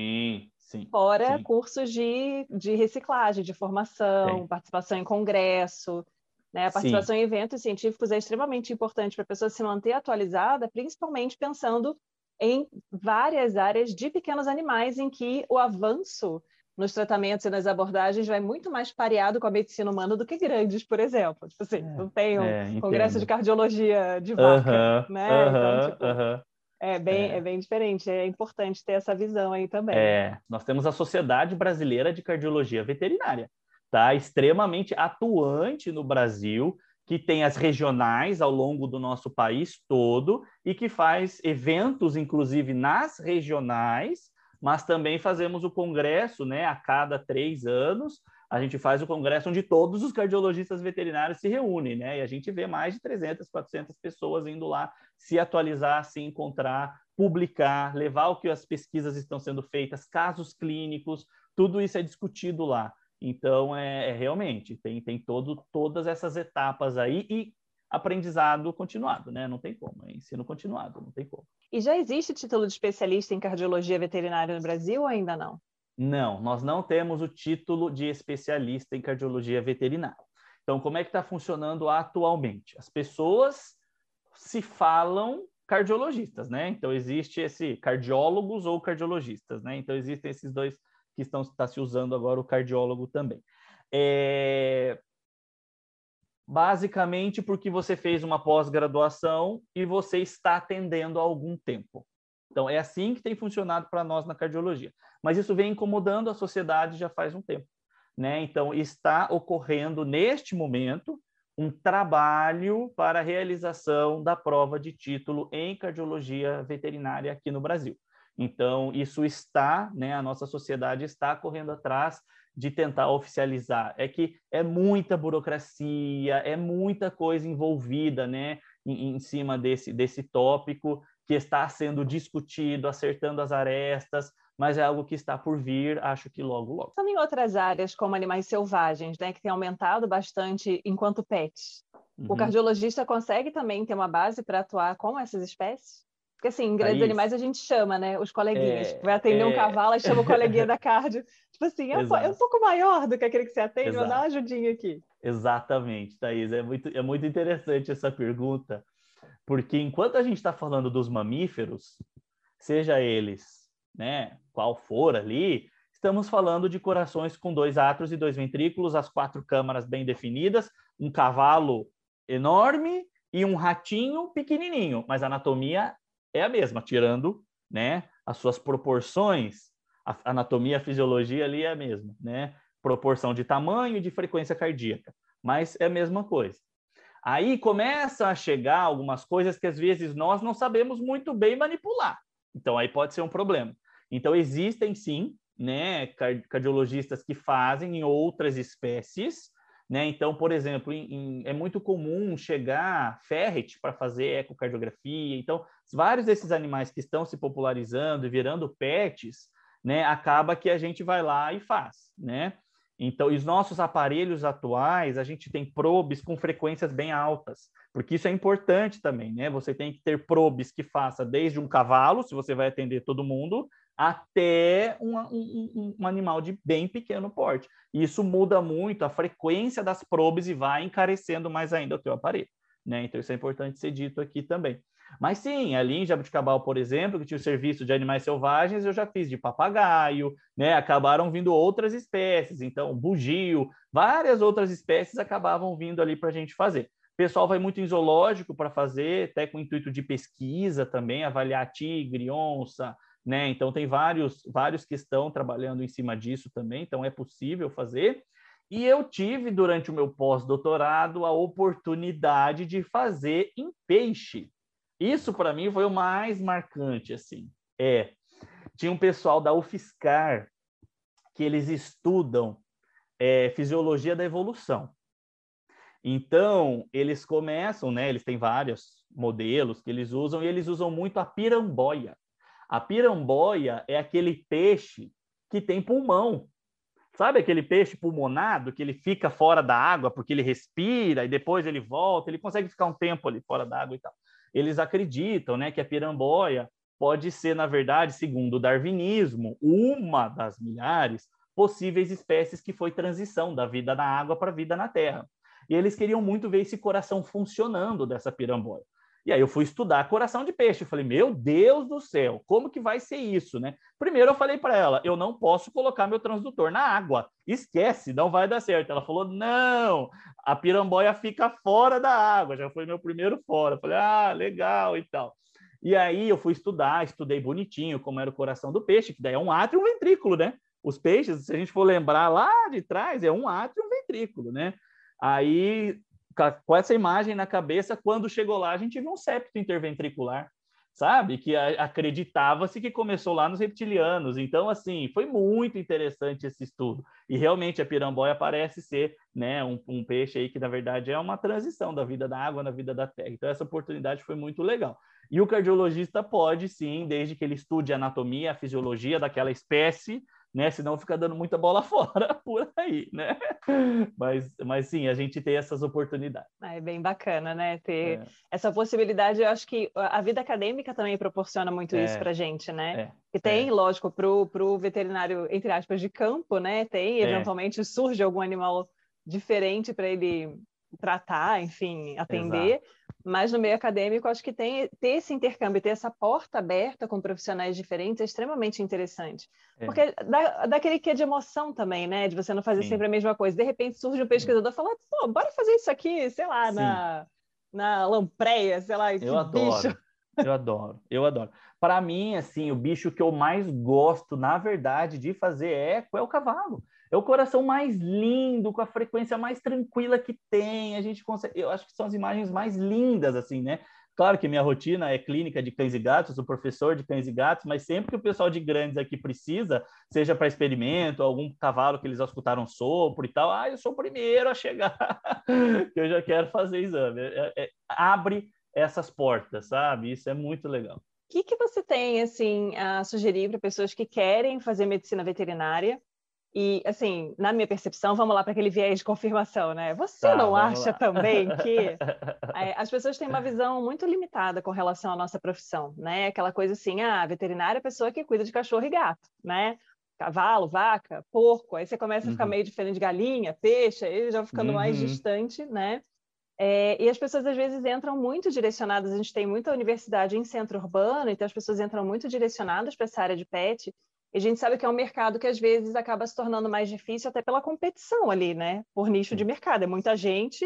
Sim, Fora sim. cursos de, de reciclagem, de formação, participação em congresso, né? A participação Sim. em eventos científicos é extremamente importante para a pessoa se manter atualizada, principalmente pensando em várias áreas de pequenos animais em que o avanço nos tratamentos e nas abordagens vai muito mais pareado com a medicina humana do que grandes, por exemplo. Tipo assim, é, não tem um é, congresso de cardiologia de vaca, uh -huh, né? Uh -huh, então, tipo, uh -huh. É bem, é. é. bem diferente, é importante ter essa visão aí também. É, nós temos a Sociedade Brasileira de Cardiologia Veterinária tá? extremamente atuante no Brasil, que tem as regionais ao longo do nosso país todo e que faz eventos, inclusive nas regionais, mas também fazemos o congresso né, a cada três anos. A gente faz o congresso onde todos os cardiologistas veterinários se reúnem, né? E a gente vê mais de 300, 400 pessoas indo lá se atualizar, se encontrar, publicar, levar o que as pesquisas estão sendo feitas, casos clínicos, tudo isso é discutido lá. Então, é, é, realmente, tem, tem todo, todas essas etapas aí e aprendizado continuado, né? Não tem como, é ensino continuado, não tem como. E já existe título de especialista em cardiologia veterinária no Brasil ou ainda não? Não, nós não temos o título de especialista em cardiologia veterinária. Então, como é que está funcionando atualmente? As pessoas se falam cardiologistas, né? Então, existe esse cardiólogos ou cardiologistas, né? Então, existem esses dois que estão está se usando agora o cardiólogo também. É, basicamente porque você fez uma pós-graduação e você está atendendo há algum tempo. Então é assim que tem funcionado para nós na cardiologia. Mas isso vem incomodando a sociedade já faz um tempo, né? Então está ocorrendo neste momento um trabalho para a realização da prova de título em cardiologia veterinária aqui no Brasil. Então, isso está, né, a nossa sociedade está correndo atrás de tentar oficializar. É que é muita burocracia, é muita coisa envolvida, né, em, em cima desse, desse tópico que está sendo discutido, acertando as arestas, mas é algo que está por vir, acho que logo, logo. Também outras áreas, como animais selvagens, né, que tem aumentado bastante enquanto pets. Uhum. O cardiologista consegue também ter uma base para atuar com essas espécies? Porque, assim, em grandes Thaís, animais a gente chama, né? Os coleguinhas. É, Vai atender é... um cavalo e chama o coleguinha da cardio. Tipo assim, é, é, um pouco maior do que aquele que você atende, Exato. vou dar uma ajudinha aqui. Exatamente, Thaís. É muito, é muito interessante essa pergunta, porque enquanto a gente está falando dos mamíferos, seja eles, né, qual for ali, estamos falando de corações com dois átrios e dois ventrículos, as quatro câmaras bem definidas, um cavalo enorme e um ratinho pequenininho, mas a anatomia é a mesma, tirando né, as suas proporções, a anatomia, a fisiologia ali é a mesma, né? Proporção de tamanho e de frequência cardíaca, mas é a mesma coisa. Aí começa a chegar algumas coisas que às vezes nós não sabemos muito bem manipular. Então aí pode ser um problema. Então existem sim, né, cardiologistas que fazem em outras espécies, né? Então, por exemplo, em, em, é muito comum chegar ferret para fazer ecocardiografia. Então, vários desses animais que estão se popularizando e virando pets, né, acaba que a gente vai lá e faz, né? Então, os nossos aparelhos atuais, a gente tem probes com frequências bem altas, porque isso é importante também, né? Você tem que ter probes que faça desde um cavalo, se você vai atender todo mundo, até um, um, um, animal de bem pequeno porte. Isso muda muito a frequência das probes e vai encarecendo mais ainda o teu aparelho. Né? Então, isso é importante ser dito aqui também. Mas sim, ali em Jabuticabal, por exemplo, que tinha o serviço de animais selvagens, eu já fiz de papagaio, né? Acabaram vindo outras espécies, então bugio, várias outras espécies acabavam vindo ali para a gente fazer. O pessoal vai muito em zoológico para fazer, até com o intuito de pesquisa também, avaliar tigre, onça, né? Então tem vários, vários que estão trabalhando em cima disso também, então é possível fazer. E eu tive durante o meu pós-doutorado a oportunidade de fazer em peixe. Isso para mim foi o mais marcante assim. É, tinha um pessoal da UFSCar que eles estudam é, fisiologia da evolução. Então, eles começam, né? Eles têm vários modelos que eles usam e eles usam muito a piramboia. A piramboia é aquele peixe que tem pulmão. Sabe aquele peixe pulmonado que ele fica fora da água porque ele respira e depois ele volta, ele consegue ficar um tempo ali fora da água e tal. Eles acreditam, né, que a piramboia pode ser, na verdade, segundo o darwinismo, uma das milhares possíveis espécies que foi transição da vida na água para a vida na terra. E eles queriam muito ver esse coração funcionando dessa piramboia. E aí eu fui estudar coração de peixe. Eu falei, meu Deus do céu, como que vai ser isso, né? Primeiro eu falei para ela, eu não posso colocar meu transdutor na água. Esquece, não vai dar certo. Ela falou, não, a piramboia fica fora da água. Já foi meu primeiro fora. Eu falei, ah, legal e tal. E aí eu fui estudar, estudei bonitinho como era o coração do peixe, que daí é um átrio e um ventrículo, né? Os peixes, se a gente for lembrar lá de trás, é um átrio e um ventrículo, né? Aí com essa imagem na cabeça, quando chegou lá, a gente viu um septo interventricular, sabe? Que acreditava-se que começou lá nos reptilianos. Então, assim, foi muito interessante esse estudo. E realmente a piramboia parece ser né, um, um, peixe aí que, na verdade, é uma transição da vida da água na vida da terra. Então, essa oportunidade foi muito legal. E o cardiologista pode, sim, desde que ele estude a anatomia, a fisiologia daquela espécie, né? Senão fica dando muita bola fora por aí, né? Mas, mas sim, a gente tem essas oportunidades. É bem bacana, né? Ter é. essa possibilidade. Eu acho que a vida acadêmica também proporciona muito é. isso para gente, né? É. E tem, é. lógico, para o veterinário, entre aspas, de campo, né? Tem, é. eventualmente surge algum animal diferente para ele tratar, enfim, atender. Exato. Mas no meio acadêmico, acho que tem, ter esse intercâmbio, ter essa porta aberta com profissionais diferentes é extremamente interessante. É. Porque dá, dá aquele quê de emoção também, né? De você não fazer Sim. sempre a mesma coisa. De repente surge um pesquisador e fala, pô, bora fazer isso aqui, sei lá, na, na lampreia, sei lá, eu adoro. Bicho. Eu adoro, eu adoro. Para mim, assim, o bicho que eu mais gosto, na verdade, de fazer eco é o cavalo. É o coração mais lindo, com a frequência mais tranquila que tem. A gente consegue, eu acho que são as imagens mais lindas, assim, né? Claro que minha rotina é clínica de cães e gatos, sou professor de cães e gatos, mas sempre que o pessoal de grandes aqui precisa, seja para experimento, algum cavalo que eles escutaram sopro e tal, ah, eu sou o primeiro a chegar, que eu já quero fazer exame. É, é, abre essas portas, sabe? Isso é muito legal. O que, que você tem assim a sugerir para pessoas que querem fazer medicina veterinária E, assim, na minha percepção, vamos lá para aquele viés de confirmação, né? Você tá, não acha lá. também que é, as pessoas têm uma visão muito limitada com relação à nossa profissão, né? Aquela coisa assim, ah, veterinária é a pessoa que cuida de cachorro e gato, né? Cavalo, vaca, porco, aí você começa a ficar uhum. meio diferente de galinha, peixe, aí já ficando uhum. mais distante, né? É, e as pessoas às vezes entram muito direcionadas, a gente tem muita universidade em centro urbano, então as pessoas entram muito direcionadas para essa área de pet, e a gente sabe que é um mercado que às vezes acaba se tornando mais difícil até pela competição ali, né? Por nicho de mercado. É muita gente,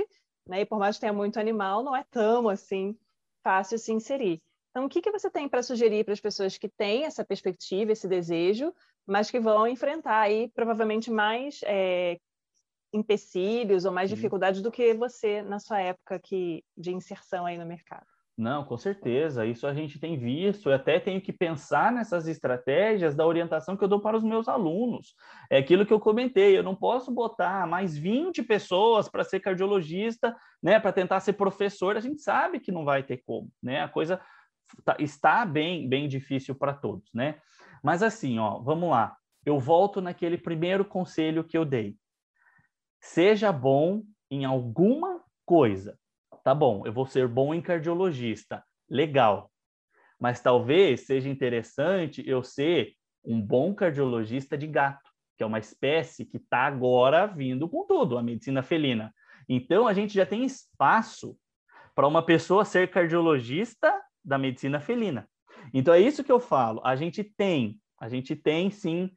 né? E por mais que tenha muito animal, não é tão assim fácil se inserir. Então, o que, que você tem para sugerir para as pessoas que têm essa perspectiva, esse desejo, mas que vão enfrentar aí provavelmente mais é, empecilhos ou mais dificuldades do que você na sua época que, de inserção aí no mercado? Não, com certeza. Isso a gente tem visto. Eu até tenho que pensar nessas estratégias da orientação que eu dou para os meus alunos. É aquilo que eu comentei. Eu não posso botar mais 20 pessoas para ser cardiologista, né, para tentar ser professor. A gente sabe que não vai ter como, né? A coisa tá, está bem, bem difícil para todos, né? Mas assim, ó, vamos lá. Eu volto naquele primeiro conselho que eu dei. Seja bom em alguma coisa Tá bom, eu vou ser bom em cardiologista. Legal. Mas talvez seja interessante eu ser um bom cardiologista de gato, que é uma espécie que está agora vindo com tudo, a medicina felina. Então, a gente já tem espaço para uma pessoa ser cardiologista da medicina felina. Então, é isso que eu falo. A gente tem, a gente tem sim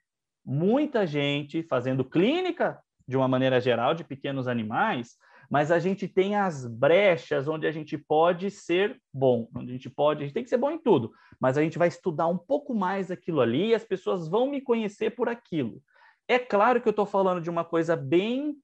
muita gente fazendo clínica de uma maneira geral de pequenos animais, mas a gente tem as brechas onde a gente pode ser bom, onde a gente pode, a gente tem que ser bom em tudo, mas a gente vai estudar um pouco mais aquilo ali e as pessoas vão me conhecer por aquilo. É claro que eu estou falando de uma coisa bem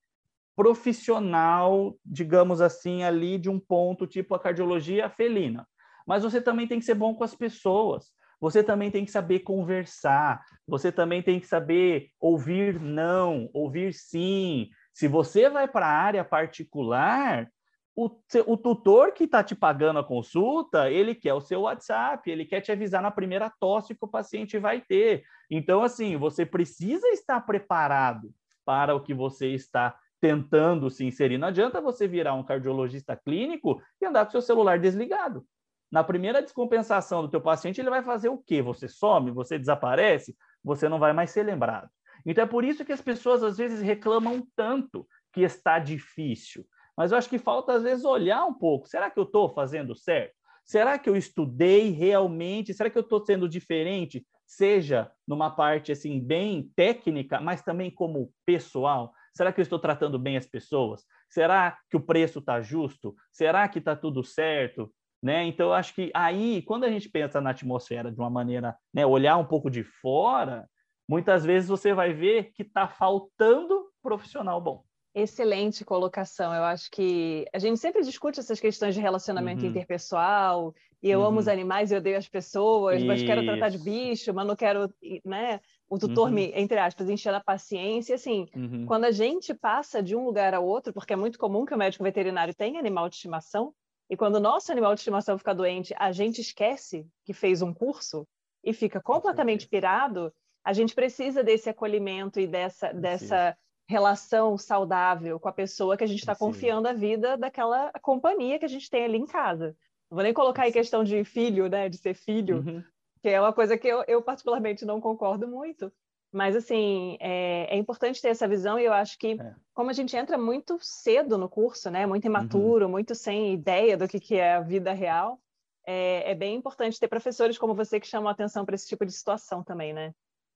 profissional, digamos assim, ali de um ponto tipo a cardiologia felina. Mas você também tem que ser bom com as pessoas. Você também tem que saber conversar. Você também tem que saber ouvir não, ouvir sim, se você vai para a área particular, o, o tutor que está te pagando a consulta, ele quer o seu WhatsApp, ele quer te avisar na primeira tosse que o paciente vai ter. Então, assim, você precisa estar preparado para o que você está tentando se inserir. Não adianta você virar um cardiologista clínico e andar com seu celular desligado. Na primeira descompensação do teu paciente, ele vai fazer o quê? Você some, você desaparece, você não vai mais ser lembrado. Então é por isso que as pessoas às vezes reclamam tanto que está difícil. Mas eu acho que falta às vezes olhar um pouco. Será que eu estou fazendo certo? Será que eu estudei realmente? Será que eu estou sendo diferente? Seja numa parte assim bem técnica, mas também como pessoal. Será que eu estou tratando bem as pessoas? Será que o preço está justo? Será que está tudo certo? Né? Então, eu acho que aí, quando a gente pensa na atmosfera de uma maneira, né, olhar um pouco de fora, muitas vezes você vai ver que está faltando profissional bom. Excelente colocação. Eu acho que a gente sempre discute essas questões de relacionamento uhum. interpessoal, e eu uhum. amo os uhum. animais e odeio as pessoas, Isso. mas quero tratar de bicho, mas não quero, né? O tutor uhum. me, entre aspas, encher a paciência. Assim, uhum. quando a gente passa de um lugar a outro, porque é muito comum que o médico veterinário tenha animal de estimação, e quando o nosso animal de estimação fica doente, a gente esquece que fez um curso e fica completamente pirado a gente precisa desse acolhimento e dessa, dessa relação saudável com a pessoa que a gente está confiando a vida daquela companhia que a gente tem ali em casa. Não vou nem colocar aí questão de filho, né, de ser filho, uhum. que é uma coisa que eu, eu, particularmente não concordo muito. Mas, assim, é, é, importante ter essa visão e eu acho que, é. como a gente entra muito cedo no curso, né, muito imaturo, uhum. muito sem ideia do que, que é a vida real, é, é bem importante ter professores como você que chamam a atenção para esse tipo de situação também, né?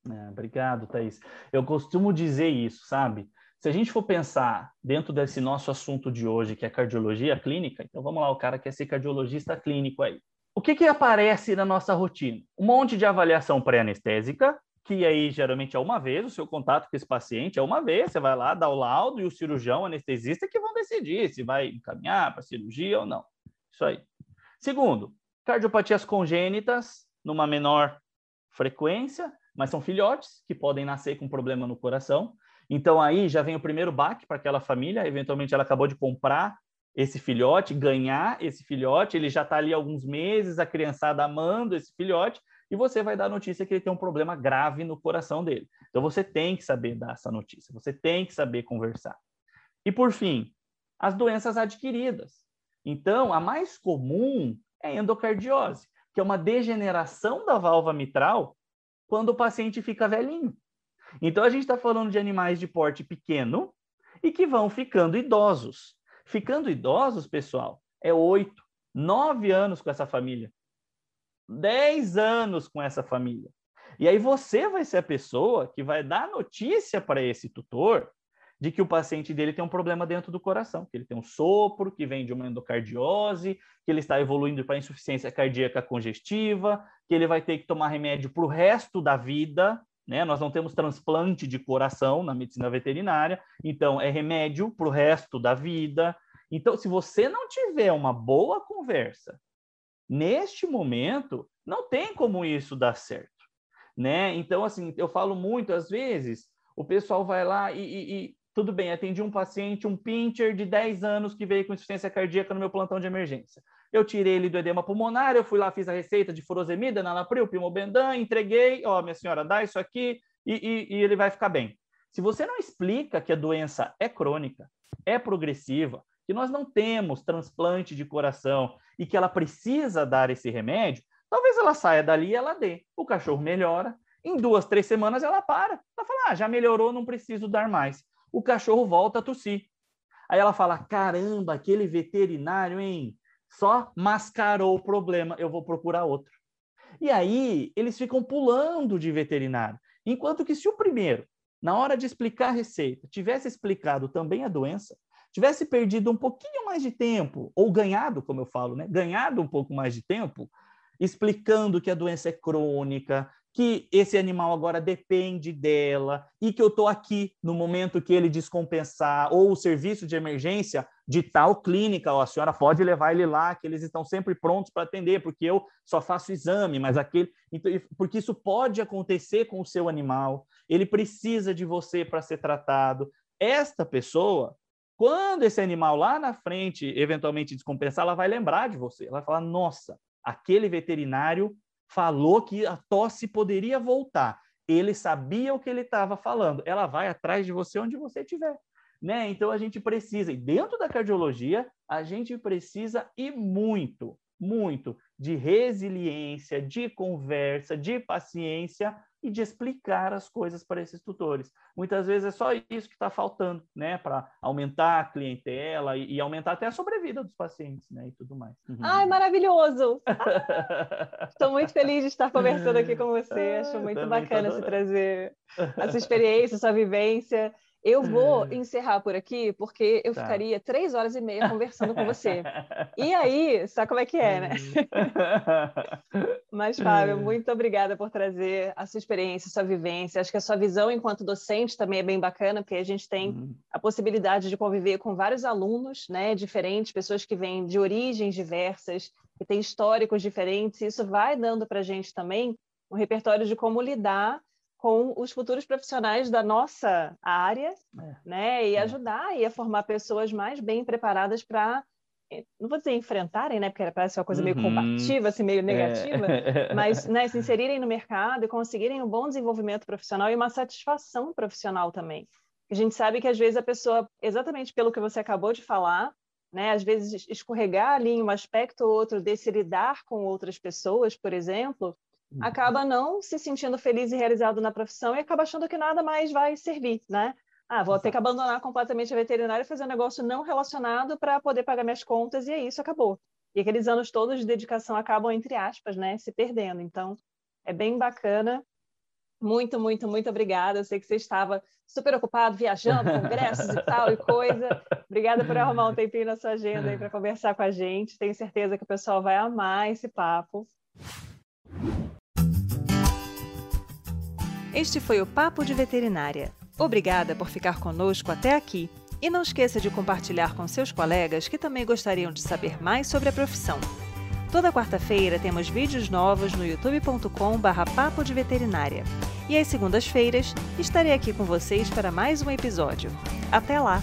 É, obrigado, Thaís. Eu costumo dizer isso, sabe? Se a gente for pensar dentro desse nosso assunto de hoje, que é cardiologia clínica, então vamos lá, o cara quer ser cardiologista clínico aí. O que, que aparece na nossa rotina? Um monte de avaliação pré-anestésica, que aí geralmente é uma vez, o seu contato com esse paciente é uma vez, você vai lá, dá o laudo e o cirurgião, o anestesista que vão decidir se vai encaminhar para cirurgia ou não. Isso aí. Segundo, cardiopatias congênitas, numa menor frequência, mas são filhotes que podem nascer com problema no coração. Então aí já vem o primeiro baque para aquela família, eventualmente ela acabou de comprar esse filhote, ganhar esse filhote, ele já está ali alguns meses, a criançada amando esse filhote, e você vai dar a notícia que ele tem um problema grave no coração dele. Então você tem que saber dar essa notícia, você tem que saber conversar. E por fim, as doenças adquiridas. Então, a mais comum é endocardiose, que é uma degeneração da válvula mitral quando o paciente fica velhinho. Então, a gente está falando de animais de porte pequeno e que vão ficando idosos. Ficando idosos, pessoal, é oito, nove anos com essa família. dez anos com essa família. E aí você vai ser a pessoa que vai dar notícia para esse tutor de que o paciente dele tem um problema dentro do coração, que ele tem um sopro, que vem de uma endocardiose, que ele está evoluindo para insuficiência cardíaca congestiva, que ele vai ter que tomar remédio para o resto da vida, né? Nós não temos transplante de coração na medicina veterinária, então é remédio para o resto da vida. Então, se você não tiver uma boa conversa neste momento, não tem como isso dar certo, né? Então, assim, eu falo muito às vezes, o pessoal vai lá e, e, e tudo bem, atendi um paciente, um pincher de 10 anos que veio com insuficiência cardíaca no meu plantão de emergência. Eu tirei ele do edema pulmonar, eu fui lá, fiz a receita de furosemida, nalapril, pimobendan, entreguei, ó, minha senhora, dá isso aqui e, e, e ele vai ficar bem. Se você não explica que a doença é crônica, é progressiva, que nós não temos transplante de coração e que ela precisa dar esse remédio, talvez ela saia dali e ela dê. O cachorro melhora, em duas, três semanas ela para. Ela fala, ah, já melhorou, não preciso dar mais o cachorro volta a tossir. Aí ela fala: caramba, aquele veterinário, hein? Só mascarou o problema, eu vou procurar outro. E aí eles ficam pulando de veterinário. Enquanto que se o primeiro, na hora de explicar a receita, tivesse explicado também a doença, tivesse perdido um pouquinho mais de tempo, ou ganhado, como eu falo, né? Ganhado um pouco mais de tempo, explicando que a doença é crônica, que esse animal agora depende dela e que eu estou aqui no momento que ele descompensar, ou o serviço de emergência de tal clínica, a senhora pode levar ele lá, que eles estão sempre prontos para atender, porque eu só faço exame, mas aquele. Então, porque isso pode acontecer com o seu animal, ele precisa de você para ser tratado. Esta pessoa, quando esse animal lá na frente eventualmente descompensar, ela vai lembrar de você, ela vai falar: nossa, aquele veterinário falou que a tosse poderia voltar. Ele sabia o que ele estava falando. Ela vai atrás de você onde você estiver. Né? Então a gente precisa, e dentro da cardiologia, a gente precisa e muito, muito de resiliência, de conversa, de paciência e de explicar as coisas para esses tutores. Muitas vezes é só isso que está faltando, né, para aumentar a clientela e, e, aumentar até a sobrevida dos pacientes, né, e tudo mais. Uhum. Ai, maravilhoso! Estou muito feliz de estar conversando aqui com você. Acho muito bacana se trazer essa experiência, essa vivência. Eu vou é. encerrar por aqui, porque eu tá. ficaria três horas e meia conversando com você. E aí, sabe como é que é, né? Mas, Fábio, é. muito obrigada por trazer a sua experiência, a sua vivência. Acho que a sua visão enquanto docente também é bem bacana, porque a gente tem uhum. a possibilidade de conviver com vários alunos, né, diferentes, pessoas que vêm de origens diversas, que têm históricos diferentes. E isso vai dando para a gente também um repertório de como lidar com os futuros profissionais da nossa área, é. né? E é. ajudar e a formar pessoas mais bem preparadas para eh, não vou dizer enfrentarem, né? Porque parece uma coisa meio uhum. combativa, assim, meio negativa, é. mas né, se inserirem no mercado e conseguirem um bom desenvolvimento profissional e uma satisfação profissional também. A gente sabe que às vezes a pessoa, exatamente pelo que você acabou de falar, né? Às vezes escorregar ali em um aspecto ou outro desse lidar com outras pessoas, por exemplo. Acaba não se sentindo feliz e realizado na profissão e acaba achando que nada mais vai servir, né? Ah, vou ter que abandonar completamente a veterinária e fazer um negócio não relacionado para poder pagar minhas contas e é isso, acabou. E aqueles anos todos de dedicação acabam, entre aspas, né, se perdendo. Então, é bem bacana. Muito, muito, muito obrigada. Eu sei que você estava super ocupado, viajando, congressos e tal e coisa. Obrigada por arrumar um tempinho na sua agenda aí para conversar com a gente. Tenho certeza que o pessoal vai amar esse papo. Este foi o Papo de Veterinária. Obrigada por ficar conosco até aqui. E não esqueça de compartilhar com seus colegas que também gostariam de saber mais sobre a profissão. Toda quarta-feira temos vídeos novos no youtube.com/barra Papo de Veterinária. E às segundas-feiras estarei aqui com vocês para mais um episódio. Até lá!